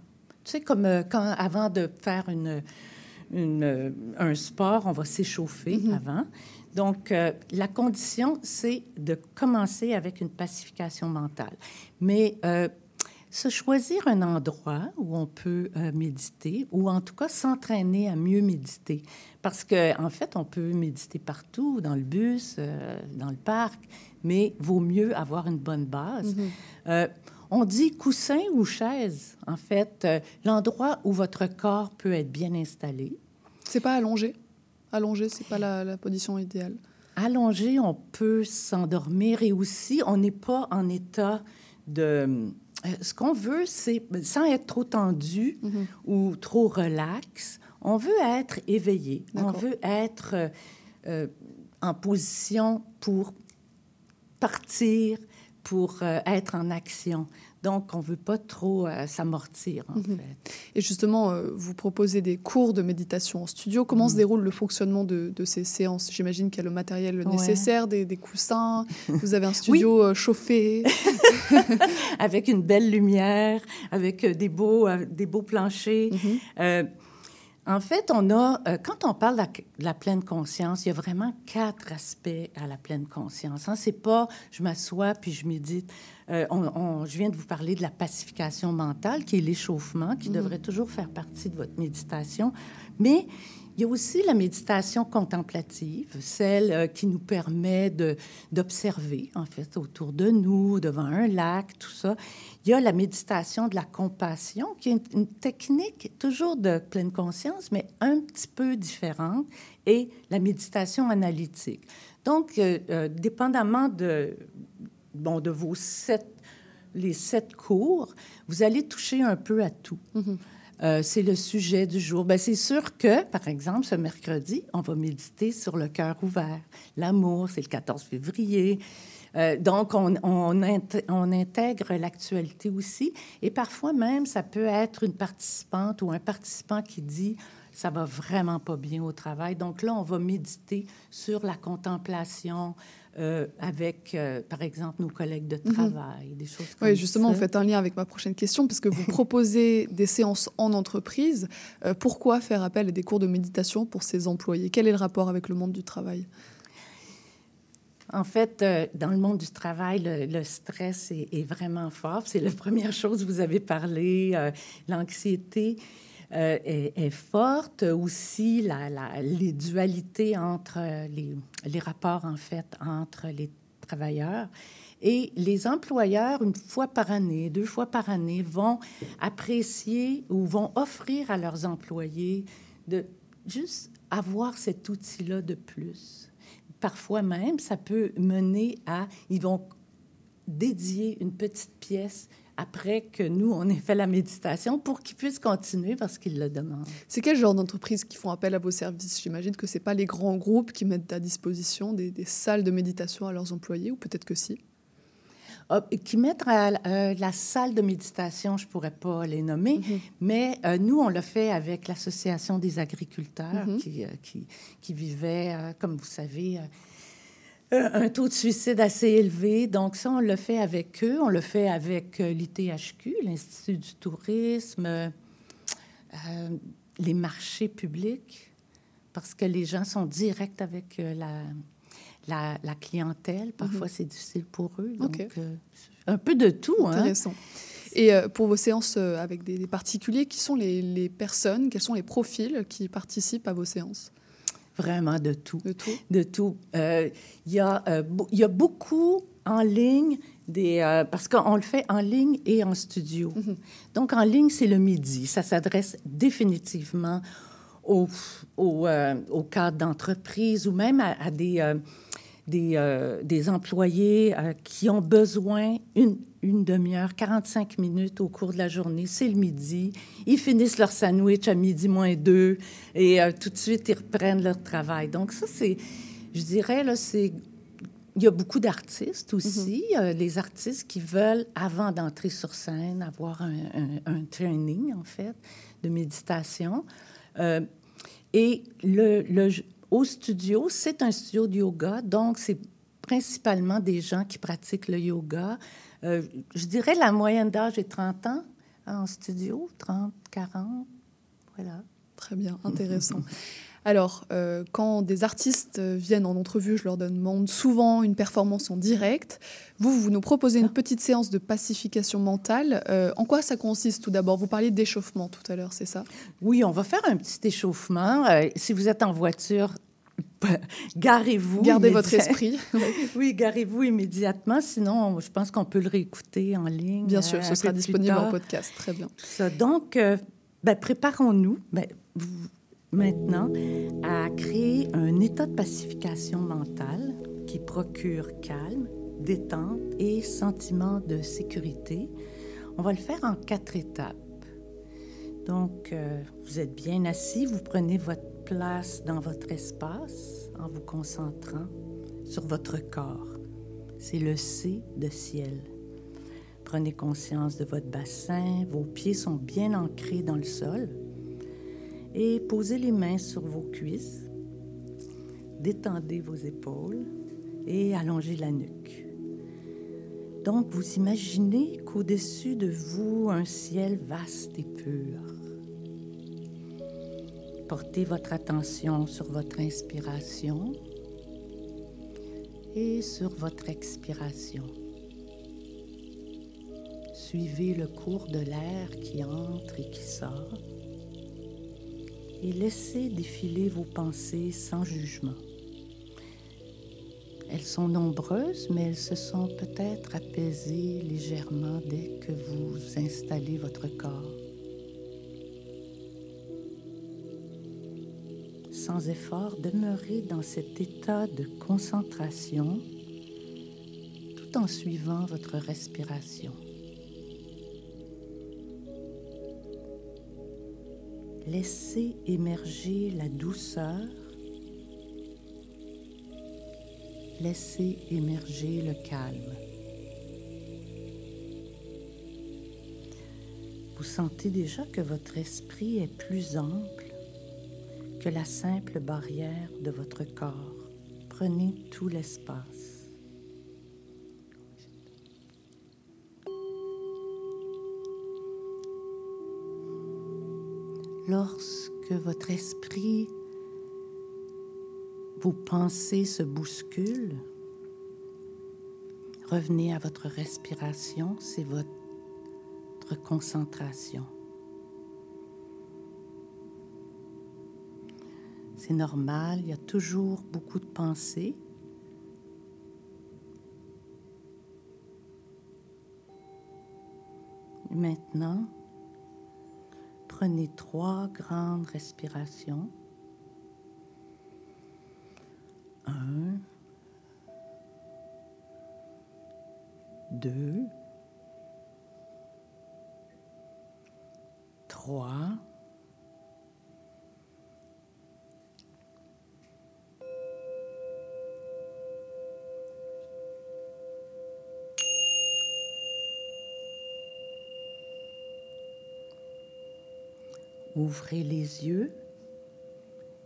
Tu sais, comme quand, avant de faire une, une, un sport, on va s'échauffer mm-hmm. avant. Donc, la condition, c'est de commencer avec une pacification mentale. Mais se choisir un endroit où on peut euh, méditer ou en tout cas s'entraîner à mieux méditer. Parce qu'en en fait, on peut méditer partout, dans le bus, euh, dans le parc, mais vaut mieux avoir une bonne base. Mm-hmm. Euh, on dit coussin ou chaise. En fait, l'endroit où votre corps peut être bien installé. C'est pas allongé? Allongé, c'est pas la, la position idéale. Allongé, on peut s'endormir et aussi, on n'est pas en état de ce qu'on veut, c'est, sans être trop tendu mhm. ou trop relax, on veut être éveillé, on veut être euh, euh, en position pour partir, pour être en action. Donc, on ne veut pas trop euh, s'amortir, en mhm. fait. Et justement, euh, vous proposez des cours de méditation en studio. Comment se mhm. déroule le fonctionnement de, ces séances? J'imagine qu'il y a le matériel nécessaire, des, coussins, vous avez un (laughs) studio euh, chauffé. (laughs) avec une belle lumière, avec des beaux, des beaux planchers. Mhm. En fait, on a, euh, quand on parle de la, pleine conscience, il y a vraiment quatre aspects à la pleine conscience. Hein. C'est pas je m'assois puis je médite. Euh, on, je viens de vous parler de la pacification mentale, qui est l'échauffement, qui mm-hmm. devrait toujours faire partie de votre méditation. Mais il y a aussi la méditation contemplative, celle euh, qui nous permet d'observer, en fait, autour de nous, devant un lac, tout ça. Il y a la méditation de la compassion, qui est une, technique toujours de pleine conscience, mais un petit peu différente, et la méditation analytique. Donc, euh, euh, dépendamment de, bon, de vos sept, les sept cours, vous allez toucher un peu à tout. Mm-hmm. Euh, c'est le sujet du jour. Ben, c'est sûr que, par exemple, ce mercredi, on va méditer sur le cœur ouvert. L'amour, c'est le 14 février. Euh, donc, on, on, on intègre l'actualité aussi. Et parfois même, ça peut être une participante ou un participant qui dit ça va vraiment pas bien au travail. Donc là, on va méditer sur la contemplation, euh, avec, euh, par exemple, nos collègues de mhm. travail, des choses comme Oui, justement, vous faites un lien avec ma prochaine question, parce que vous (laughs) proposez des séances en entreprise. Euh, pourquoi faire appel à des cours de méditation pour ces employés? Quel est le rapport avec le monde du travail? En fait, dans le monde du travail, le, stress est, est, vraiment fort. C'est la (laughs) première chose, vous avez parlé, l'anxiété. Euh, est, forte. Aussi, la, les dualités entre les, les, rapports, en fait, entre les travailleurs. Et les employeurs, une fois par année, deux fois par année, vont apprécier ou vont offrir à leurs employés de juste avoir cet outil-là de plus. Parfois même, ça peut mener à, ils vont dédier une petite pièce après que nous, on ait fait la méditation pour qu'ils puissent continuer parce qu'ils le demandent. C'est quel genre d'entreprises qui font appel à vos services? J'imagine que ce n'est pas les grands groupes qui mettent à disposition des, des salles de méditation à leurs employés, ou peut-être que si? Ah, qui mettent à la salle de méditation, je ne pourrais pas les nommer, Mhm. mais euh, nous, on l'a fait avec l'Association des agriculteurs Mhm. qui, euh, qui, qui vivaient, euh, comme vous savez, un taux de suicide assez élevé. Donc ça, on le fait avec eux. On le fait avec euh, l'ITHQ, l'Institut du tourisme, euh, euh, les marchés publics, parce que les gens sont directs avec euh, la, la, la clientèle. Parfois, Mhm. c'est difficile pour eux. Donc, euh, un peu de tout. hein. Intéressant. Et euh, pour vos séances euh, avec des, des particuliers, qui sont les, les personnes, quels sont les profils qui participent à vos séances? Vraiment de tout. De tout. De tout. Euh, Il y, a, euh, il y a beaucoup en ligne, des, euh, parce qu'on le fait en ligne et en studio. Donc, en ligne, c'est le midi. Ça s'adresse définitivement aux, aux, euh, aux cadres d'entreprise ou même à, à des, euh, des, des employés qui ont besoin une, une demi-heure, 45 minutes au cours de la journée. C'est le midi. Ils finissent leur sandwich à midi moins deux et euh, tout de suite, ils reprennent leur travail. Donc ça, c'est, je dirais, là, c'est... Il y a beaucoup d'artistes aussi, euh, les artistes qui veulent, avant d'entrer sur scène, avoir un, un- un training, en fait, de méditation. Euh, et le, le- au studio, c'est un studio de yoga, donc c'est principalement des gens qui pratiquent le yoga. Euh, je dirais la moyenne d'âge est 30 ans en studio, 30, 40, voilà. Très bien, intéressant. (laughs) Alors, euh, quand des artistes viennent en entrevue, je leur demande souvent une performance en direct. Vous, vous nous proposez une petite séance de pacification mentale. Euh, en quoi ça consiste tout d'abord? Vous parliez d'échauffement tout à l'heure, c'est ça? Oui, on va faire un petit échauffement. Euh, si vous êtes en voiture, (laughs) garez-vous. Gardez votre esprit. (laughs) oui, garez-vous immédiatement. Sinon, je pense qu'on peut le réécouter en ligne. Bien sûr, euh, ce un sera disponible en podcast. Très bien. Tout ça. Donc, euh, ben, préparons-nous ben, maintenant à créer un état de pacification mentale qui procure calme, détente et sentiment de sécurité. On va le faire en quatre étapes. Donc, euh, vous êtes bien assis, vous prenez votre place dans votre espace en vous concentrant sur votre corps. C'est le C de ciel. Prenez conscience de votre bassin, vos pieds sont bien ancrés dans le sol et posez les mains sur vos cuisses. Détendez vos épaules et allongez la nuque. Donc, vous imaginez qu'au-dessus de vous, un ciel vaste et pur. Portez votre attention sur votre inspiration et sur votre expiration. Suivez le cours de l'air qui entre et qui sort et laissez défiler vos pensées sans jugement. Elles sont nombreuses, mais elles se sont peut-être apaisées légèrement dès que vous installez votre corps. Sans effort, demeurez dans cet état de concentration tout en suivant votre respiration. Laissez émerger la douceur. Laissez émerger le calme. Vous sentez déjà que votre esprit est plus ample la simple barrière de votre corps. Prenez tout l'espace. Lorsque votre esprit, vos pensées se bousculent, revenez à votre respiration, c'est votre concentration. C'est normal, il y a toujours beaucoup de pensées. Maintenant, prenez trois grandes respirations. Un, deux, froid. Ouvrez les yeux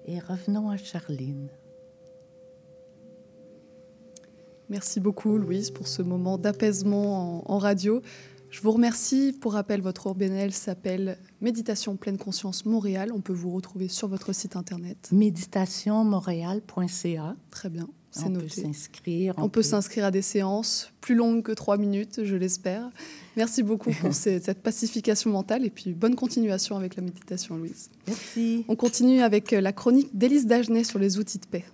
et revenons à Charline. Merci beaucoup, Louise, pour ce moment d'apaisement en, en radio. Je vous remercie. Pour rappel, votre ORBNL s'appelle Méditation pleine conscience Montréal. On peut vous retrouver sur votre site internet. Méditationmontréal.ca. Très bien, On noté. peut s'inscrire. On, peut s'inscrire à des séances plus longues que trois minutes, je l'espère. Merci beaucoup pour (laughs) ces- cette pacification mentale et puis bonne continuation avec la méditation, Louise. Merci. On continue avec euh, la chronique d'Élise Dagenet sur les outils de paix.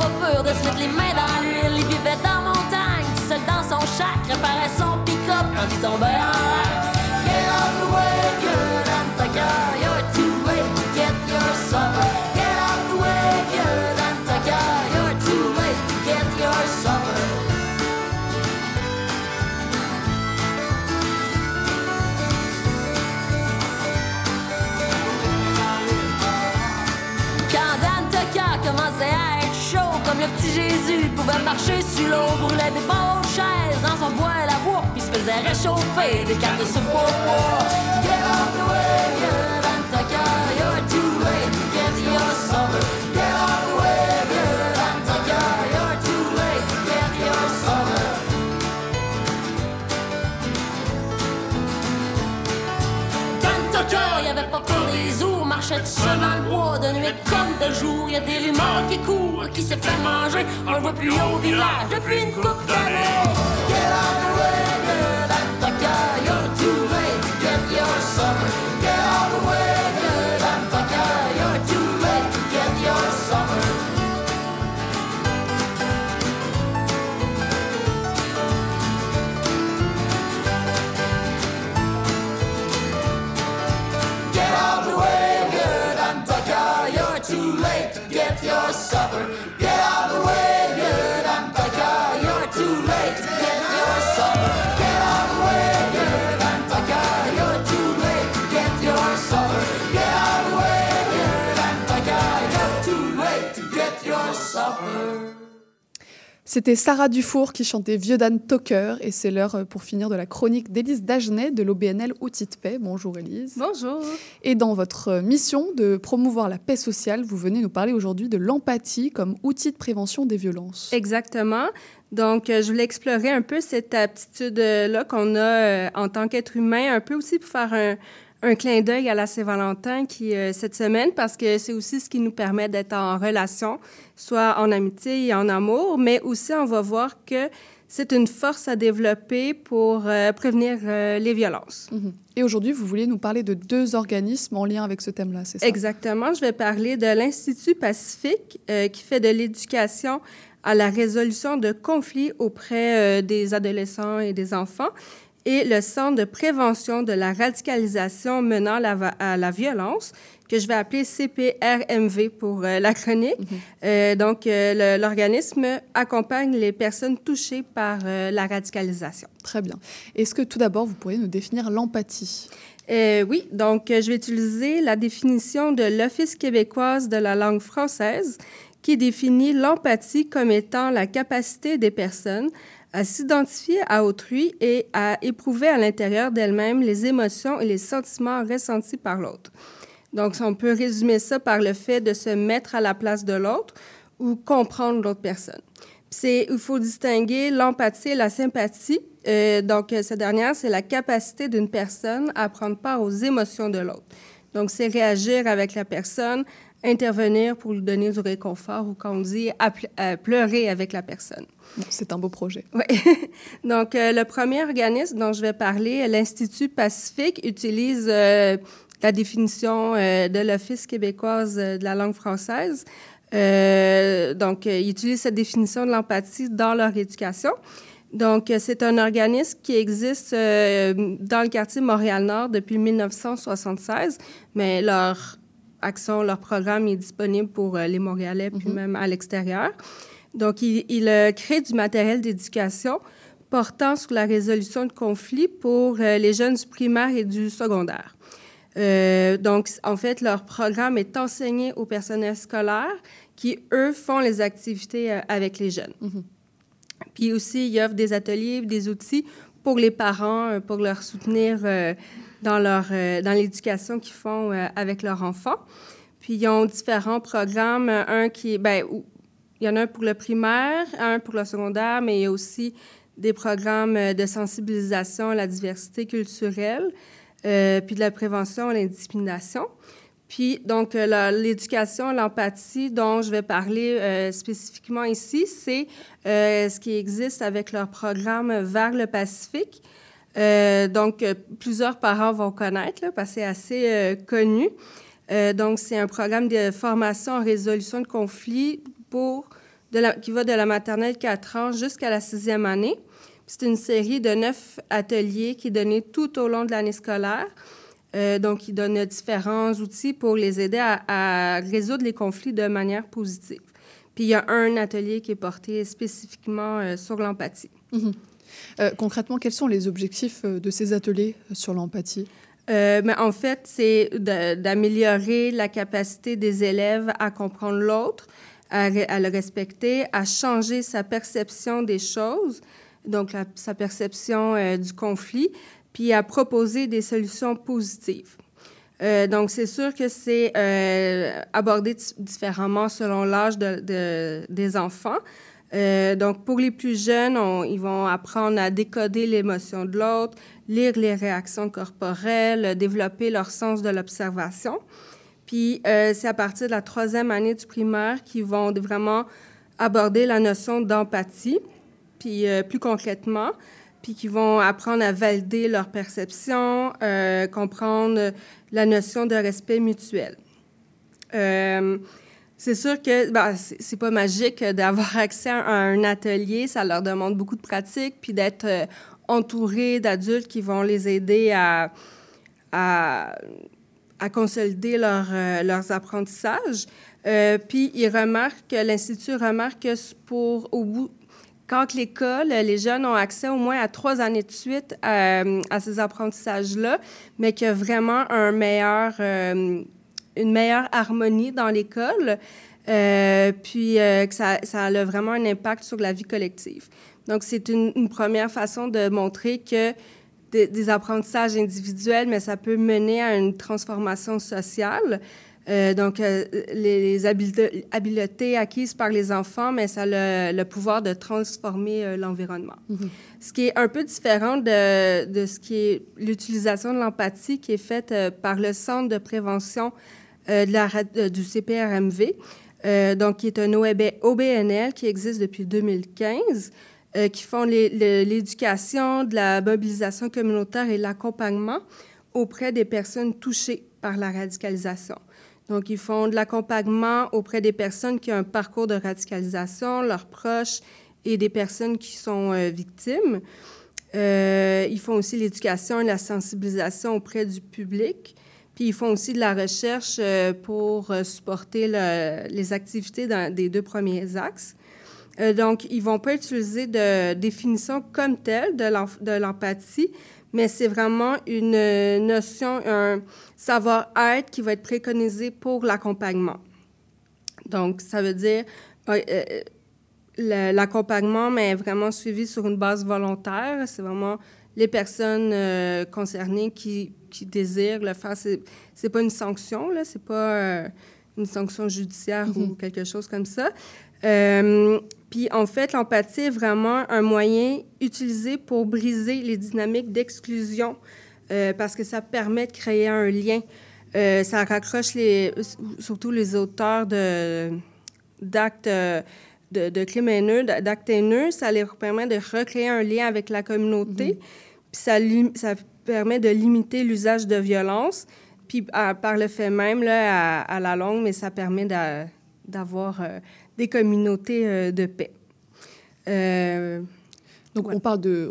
Pas peur de se mettre les mains dans l'huile. Il vivait dans la montagne, seul dans son shack, réparait son pick-up quand il tombait en l'air. Jésus, pouvait marcher sur l'eau Brûlait des bonnes chaises dans son bois à la bois Puis se faisait réchauffer des cartes de soupe au vieux tout seul dans le bois, de nuit comme de jour. Y a des rumeurs qui courent, qui s'est fait manger, on le voit plus au village depuis une coupe d'années. C'était Sarah Dufour qui chantait Vieux Dan Tucker et c'est l'heure euh, pour finir de la chronique d'Élise Dagenet de l'OBNL Outils de paix. Bonjour Élise. Bonjour. Et dans votre euh, mission de promouvoir la paix sociale, vous venez nous parler aujourd'hui de l'empathie comme outil de prévention des violences. Exactement. Donc, euh, je voulais explorer un peu cette aptitude-là qu'on a en tant qu'être humain, un peu aussi pour faire un, un clin d'œil à la Saint-Valentin qui euh, cette semaine, parce que c'est aussi ce qui nous permet d'être en relation, soit en amitié et en amour, mais aussi on va voir que c'est une force à développer pour euh, prévenir euh, les violences. Mhm. Et aujourd'hui, vous vouliez nous parler de deux organismes en lien avec ce thème-là, c'est ça? Exactement. Je vais parler de l'Institut Pacifique qui fait de l'éducation à la résolution de conflits auprès des adolescents et des enfants et le Centre de prévention de la radicalisation menant la à la violence que je vais appeler CPRMV pour euh, la chronique. Euh, donc, euh, le- l'organisme accompagne les personnes touchées par la radicalisation. Très bien. Est-ce que tout d'abord, vous pourriez nous définir l'empathie? Oui, donc je vais utiliser la définition de l'Office québécoise de la langue française qui définit l'empathie comme étant la capacité des personnes à s'identifier à autrui et à éprouver à l'intérieur d'elles-mêmes les émotions et les sentiments ressentis par l'autre. Donc, on peut résumer ça par le fait de se mettre à la place de l'autre ou comprendre l'autre personne. C'est- il faut distinguer l'empathie et la sympathie. Euh, donc, cette dernière, c'est la capacité d'une personne à prendre part aux émotions de l'autre. Donc, c'est réagir avec la personne, intervenir pour lui donner du réconfort ou quand on dit à, ple- à pleurer avec la personne. C'est un beau projet. Oui. (laughs) Donc, euh, le premier organisme dont je vais parler, l'Institut Pacifique, utilise euh, la définition euh, de l'Office québécoise de la langue française. Donc, ils utilisent cette définition de l'empathie dans leur éducation. Donc, c'est un organisme qui existe dans le quartier Montréal-Nord depuis 1976, mais leur action, leur programme est disponible pour euh, les Montréalais, puis même à l'extérieur. Donc, il, il, euh, crée du matériel d'éducation portant sur la résolution de conflits pour euh, les jeunes du primaire et du secondaire. Euh, donc, en fait, leur programme est enseigné au personnel scolaire qui, eux, font les activités avec les jeunes. Puis aussi, ils offrent des ateliers, des outils pour les parents, pour leur soutenir euh, dans, leur, euh, dans l'éducation qu'ils font euh, avec leurs enfants. Puis, ils ont différents programmes. Un qui est, ben, il y en a un pour le primaire, un pour le secondaire, mais il y a aussi des programmes euh, de sensibilisation à la diversité culturelle, puis de la prévention à l'indiscrimination. Puis, donc, l'éducation, l'empathie dont je vais parler spécifiquement ici, c'est ce qui existe avec leur programme Vers le Pacifique. Euh, donc, euh, plusieurs parents vont connaître, parce que c'est assez euh, connu. Donc, c'est un programme de formation en résolution de conflits pour qui va de la maternelle 4 ans jusqu'à la sixième année. C'est une série de neuf ateliers qui est donnée tout au long de l'année scolaire. Donc, il donne différents outils pour les aider à, résoudre les conflits de manière positive. Puis, il y a un atelier qui est porté spécifiquement sur l'empathie. Mhm. Euh, concrètement, quels sont les objectifs euh, de ces ateliers euh, sur l'empathie? Mais en fait, c'est d'améliorer la capacité des élèves à comprendre l'autre, à, le respecter, à changer sa perception des choses, donc sa perception du conflit, puis à proposer des solutions positives. Donc, c'est sûr que c'est abordé di- différemment selon l'âge de- de- des enfants. Euh, donc, pour les plus jeunes, ils vont apprendre à décoder l'émotion de l'autre, lire les réactions corporelles, développer leur sens de l'observation. Puis, euh, c'est à partir de la troisième année du primaire qu'ils vont vraiment aborder la notion d'empathie, puis euh, plus concrètement, puis qui vont apprendre à valider leur perception, comprendre la notion de respect mutuel. C'est sûr que ben, c'est pas magique d'avoir (laughs) accès à un atelier. Ça leur demande beaucoup de pratique, puis d'être euh, entouré d'adultes qui vont les aider à, à, consolider leur, euh, leurs apprentissages. Euh, puis ils remarquent, que l'Institut remarque que pour, au bout, quand l'école, les jeunes ont accès au moins à trois années de suite à ces apprentissages-là, mais qu'il y a vraiment un meilleur, une meilleure harmonie dans l'école, euh, puis euh, que ça, ça a vraiment un impact sur la vie collective. Donc, c'est une, une première façon de montrer que des, des apprentissages individuels, mais ça peut mener à une transformation sociale. Euh, donc, les, les habiletés, habiletés acquises par les enfants, mais ça a le, le pouvoir de transformer l'environnement. Ce qui est un peu différent de, de ce qui est l'utilisation de l'empathie qui est faite par le Centre de prévention de la, euh, du CPRMV, euh, donc qui est un OB OBNL qui existe depuis 2015, euh, qui font l'éducation, de la mobilisation communautaire et l'accompagnement auprès des personnes touchées par la radicalisation. Donc, ils font de l'accompagnement auprès des personnes qui ont un parcours de radicalisation, leurs proches et des personnes qui sont euh, victimes. Euh, ils font aussi l'éducation et la sensibilisation auprès du public. Ils font aussi de la recherche euh, pour euh, supporter le- les activités des deux premiers axes. Euh, donc, ils vont pas utiliser de définition comme telle de l'empathie, mais c'est vraiment une notion, un savoir-être qui va être préconisé pour l'accompagnement. Donc, ça veut dire l'accompagnement, mais vraiment suivi sur une base volontaire. C'est vraiment les personnes concernées qui, qui désirent le faire. C'est, c'est pas une sanction, là. C'est pas euh, une sanction judiciaire ou quelque chose comme ça. Euh, puis, en fait, l'empathie est vraiment un moyen utilisé pour briser les dynamiques d'exclusion euh, parce que ça permet de créer un lien. Euh, ça raccroche les, surtout les auteurs de, d'actes de, de crimes haineux, d'actes haineux. Ça leur permet de recréer un lien avec la communauté. Puis ça, ça permet de limiter l'usage de violence. Puis à- par le fait même, là, à, à la longue, mais ça permet d'a- d'avoir euh, des communautés euh, de paix. Euh, Donc on parle de,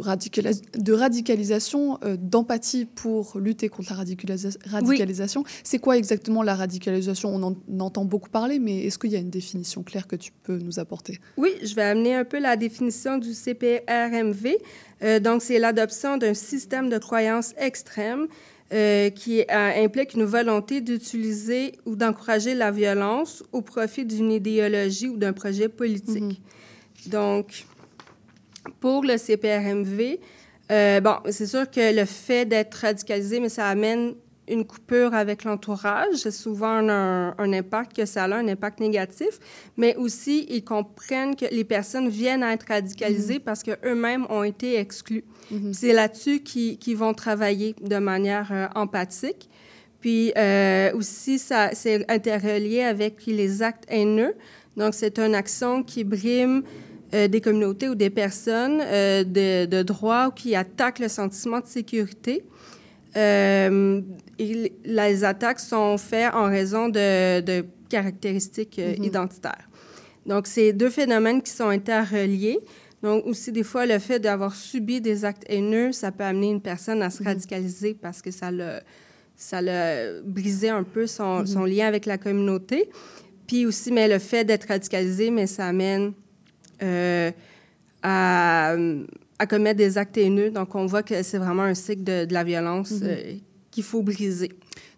radicalisation, d'empathie pour lutter contre la radicalisa- radicalisation. C'est quoi exactement la radicalisation? On en entend beaucoup parler, mais est-ce qu'il y a une définition claire que tu peux nous apporter? Oui, je vais amener un peu la définition du CPRMV. Euh, donc, c'est l'adoption d'un système de croyances extrême euh, qui euh, implique une volonté d'utiliser ou d'encourager la violence au profit d'une idéologie ou d'un projet politique. Donc, pour le CPRMV, bon, c'est sûr que le fait d'être radicalisé, mais ça amène une coupure avec l'entourage. C'est souvent un, un impact que ça a, un impact négatif. Mais aussi, ils comprennent que les personnes viennent à être radicalisées parce qu'eux-mêmes ont été exclus. C'est là-dessus qu'ils vont travailler de manière euh, empathique. Puis euh, aussi, c'est interrelié avec les actes haineux. Donc, c'est une action qui brime euh, des communautés ou des personnes euh, de, de droit ou qui attaquent le sentiment de sécurité. Euh, et les attaques sont faites en raison de, de caractéristiques euh, identitaires. Donc, c'est deux phénomènes qui sont interreliés. Donc, aussi, des fois, le fait d'avoir subi des actes haineux, ça peut amener une personne à se radicaliser parce que ça l'a, ça l'a brisé un peu son, son lien avec la communauté. Puis aussi, mais le fait d'être radicalisé, mais ça amène euh, à, à commettre des actes haineux. Donc, on voit que c'est vraiment un cycle de, de la violence Mhm. euh, qu'il faut briser.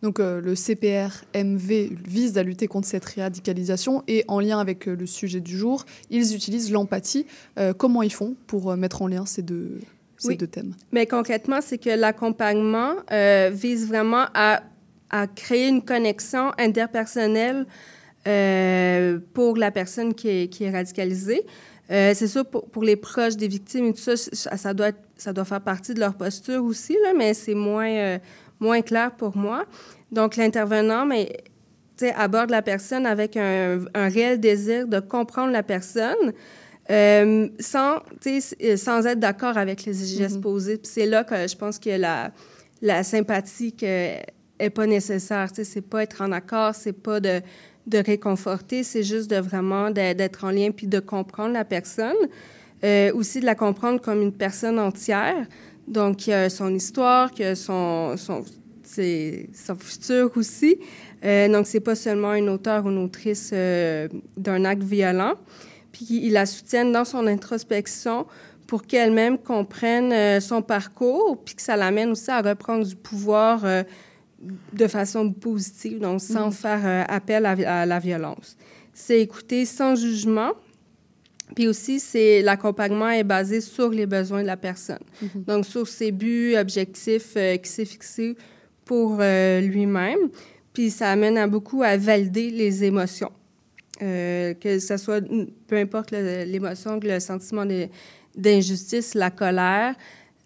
Donc euh, le CPR-MV vise à lutter contre cette radicalisation et en lien avec euh, le sujet du jour, ils utilisent l'empathie. Euh, comment ils font pour mettre en lien ces deux, ces Oui. deux thèmes? Mais concrètement, c'est que l'accompagnement vise vraiment à, à créer une connexion interpersonnelle pour la personne qui est, qui est radicalisée. Euh, c'est sûr, pour, pour les proches des victimes et tout ça, ça, doit, être- ça doit faire partie de leur posture aussi, là, mais c'est moins, euh, moins clair pour moi. Donc, l'intervenant, mais aborde la personne avec un, un réel désir de comprendre la personne, euh, sans, s- sans être d'accord avec les gestes posés. Puis c'est là que je pense que la, la sympathie que est pas nécessaire. C'est pas être en accord, c'est pas de, de réconforter, c'est juste de vraiment d'être en lien puis de comprendre la personne. Euh, aussi de la comprendre comme une personne entière. Donc, a son histoire, qui a son, son, son futur aussi. Euh, donc, c'est pas seulement un auteur ou une autrice euh, d'un acte violent. Puis, il la soutienne dans son introspection pour qu'elle-même comprenne euh, son parcours, puis que ça l'amène aussi à reprendre du pouvoir euh, de façon positive, donc sans Mhm. faire euh, appel à, à la violence. C'est écouter sans jugement, puis aussi, c'est l'accompagnement est basé sur les besoins de la personne. Mhm. Donc, sur ses buts, objectifs euh, qui s'est fixé pour euh, lui-même. Puis, ça amène à beaucoup à valider les émotions. Que ce soit, peu importe le- l'émotion, que le sentiment d'injustice, la colère,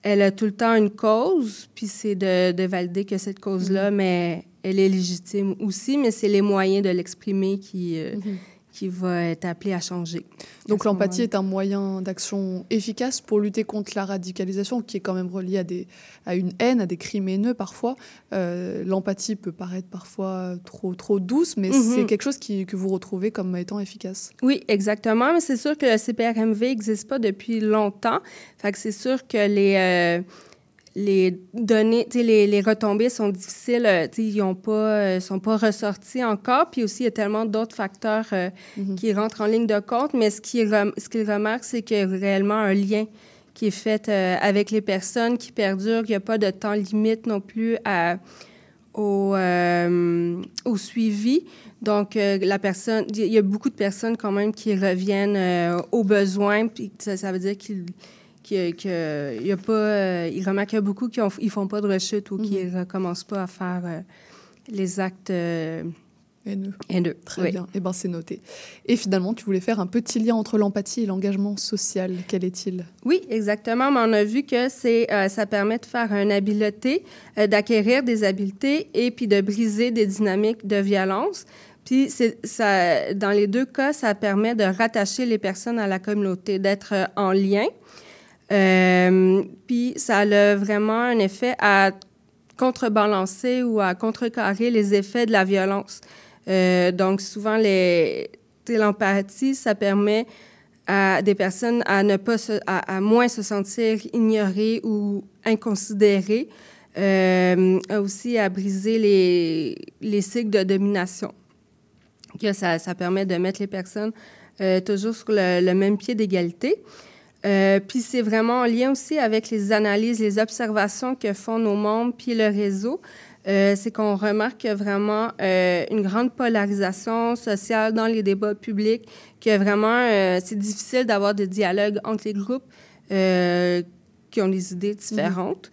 elle a tout le temps une cause, puis c'est de, de valider que cette cause-là, mais elle est légitime aussi, mais c'est les moyens de l'exprimer qui, euh, qui va être appelé à changer. Donc À l'empathie est un moyen d'action efficace pour lutter contre la radicalisation qui est quand même reliée à, des, à une haine, à des crimes haineux parfois. Euh, l'empathie peut paraître parfois trop, trop douce, mais Mhm. c'est quelque chose qui, que vous retrouvez comme étant efficace. Oui, exactement. Mais c'est sûr que le CPRMV n'existe pas depuis longtemps. Fait que c'est sûr que les, euh, les données, tu sais, les, les retombées sont difficiles. euh, tu sais, Ils ne pas, euh, sont pas ressortis encore. Puis aussi, il y a tellement d'autres facteurs euh, qui rentrent en ligne de compte. Mais ce qu'ils ce remarquent, c'est qu'il y a réellement un lien qui est fait euh, avec les personnes qui perdurent. Il n'y a pas de temps limite non plus à, au, au suivi. Donc, euh, la personne, il y a beaucoup de personnes quand même qui reviennent euh, aux besoins, puis ça, ça veut dire qu'ils qu'il qu'il y a pas, euh, ils remarquent qu'il y a beaucoup qui ne font pas de rechute ou qui ne recommencent pas à faire euh, les actes euh, N2. N2, Très oui. bien. Eh ben, c'est noté. Et finalement, tu voulais faire un petit lien entre l'empathie et l'engagement social. Quel est-il? Oui, exactement. Mais on a vu que c'est, euh, ça permet de faire une habileté, euh, d'acquérir des habiletés et puis de briser des dynamiques de violence. Puis ça, dans les deux cas, ça permet de rattacher les personnes à la communauté, d'être euh, en lien. Euh, puis ça a vraiment un effet à contrebalancer ou à contrecarrer les effets de la violence. Euh, donc souvent, les, l'empathie, ça permet à des personnes à ne pas à, moins se sentir ignorées ou inconsidérées, euh, aussi à briser les, les cycles de domination. Que ça, permet de mettre les personnes toujours sur le même pied d'égalité. Euh, puis c'est vraiment en lien aussi avec les analyses, les observations que font nos membres puis le réseau. Euh, c'est qu'on remarque vraiment euh, une grande polarisation sociale dans les débats publics, que vraiment c'est difficile d'avoir des dialogues entre les groupes qui ont des idées différentes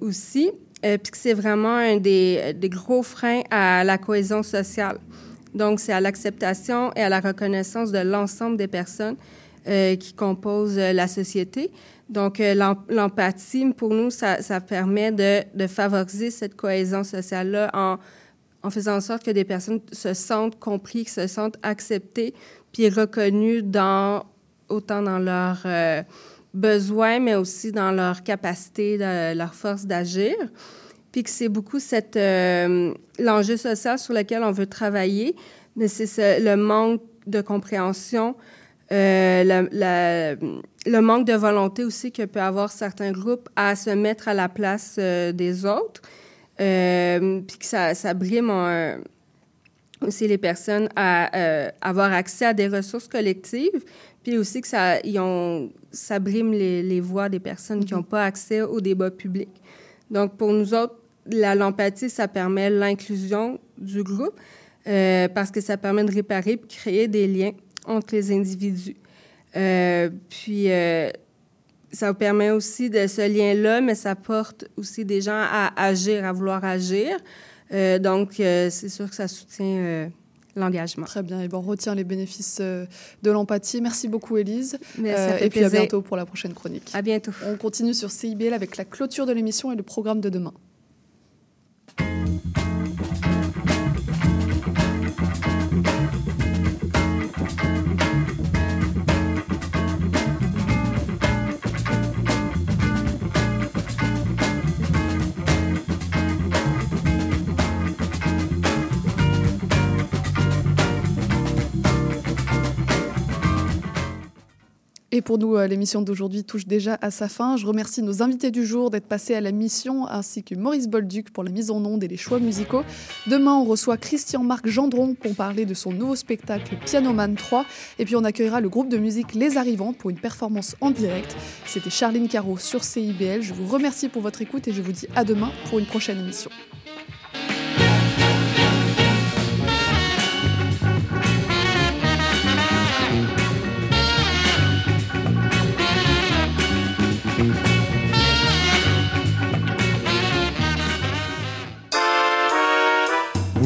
aussi, puis que c'est vraiment un des gros freins à la cohésion sociale. Donc, c'est à l'acceptation et à la reconnaissance de l'ensemble des personnes euh, qui composent euh, la société. Donc, euh, l'em- l'empathie, pour nous, ça, permet de, favoriser cette cohésion sociale-là en, faisant en sorte que des personnes se sentent compris, se sentent acceptées, puis reconnues dans, autant dans leurs besoins, mais aussi dans leur capacité, leur force d'agir. Puis que c'est beaucoup euh, l'enjeu social sur lequel on veut travailler, mais c'est ce- le manque de compréhension, euh, la- la- le manque de volonté aussi que peut avoir certains groupes à se mettre à la place euh, des autres, euh, puis que ça, ça brime en- aussi les personnes à avoir accès à des ressources collectives, puis aussi que ça, ils ont, ça brime les, les voix des personnes qui n'ont pas accès au débat public. Donc, pour nous autres, la l'empathie, ça permet l'inclusion du groupe parce que ça permet de réparer et créer des liens entre les individus. Euh, puis, euh, ça permet aussi de ce lien-là, mais ça porte aussi des gens à agir, à vouloir agir. Euh, donc, euh, c'est sûr que ça soutient euh, l'engagement. Très bien. Et ben, on retient les bénéfices euh, de l'empathie. Merci beaucoup, Élise. Fait et puis à bientôt pour la prochaine chronique. À bientôt. On continue sur CIBL avec la clôture de l'émission et le programme de demain. Et pour nous, euh, l'émission d'aujourd'hui touche déjà à sa fin. Je remercie nos invités du jour d'être passés à la mission, ainsi que Maurice Bolduc pour la mise en onde et les choix musicaux. Demain, on reçoit Christian-Marc Gendron pour parler de son nouveau spectacle Pianoman 3. Et puis, on accueillera le groupe de musique Les Arrivantes pour une performance en direct. C'était Charline Caro sur CIBL. Je vous remercie pour votre écoute et je vous dis à demain pour une prochaine émission.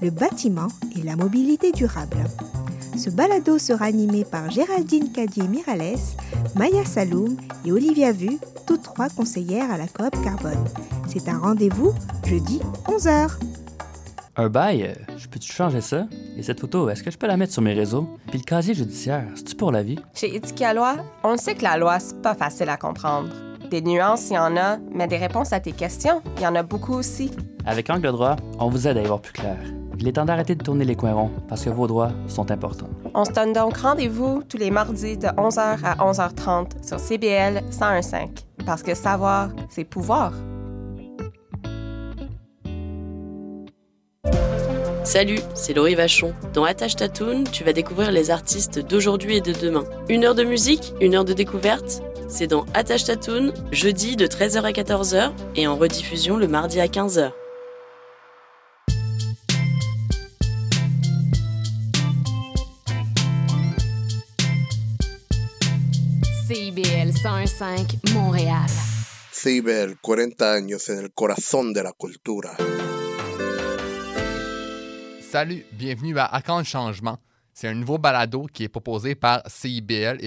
le bâtiment et la mobilité durable. Ce balado sera animé par Géraldine Cadier-Mirales, Maya Saloum et Olivia Vu, toutes trois conseillères à la coop Carbone. C'est un rendez-vous jeudi 11h. Un bail, je peux-tu changer ça? Et cette photo, est-ce que je peux la mettre sur mes réseaux? Puis le casier judiciaire, c'est-tu pour la vie? Chez Éthique à loi, on sait que la loi, c'est pas facile à comprendre. Des nuances, il y en a, mais des réponses à tes questions, il y en a beaucoup aussi. Avec Angle droit, on vous aide à y voir plus clair. Il est temps d'arrêter de tourner les coins ronds parce que vos droits sont importants. On se donne donc rendez-vous tous les mardis de 11h à 11h30 sur CBL 101.5. Parce que savoir, c'est pouvoir. Salut, c'est Laurie Vachon. Dans Attache Tatoon, tu vas découvrir les artistes d'aujourd'hui et de demain. Une heure de musique, une heure de découverte? C'est dans Attache Tatoon, jeudi de 13h à 14h et en rediffusion le mardi à 15h. CIBL 101.5 Montréal. CIBEL, 40 años en el corazón de la cultura. Salut, bienvenue à Account Changement. C'est un nouveau balado qui est proposé par CIBL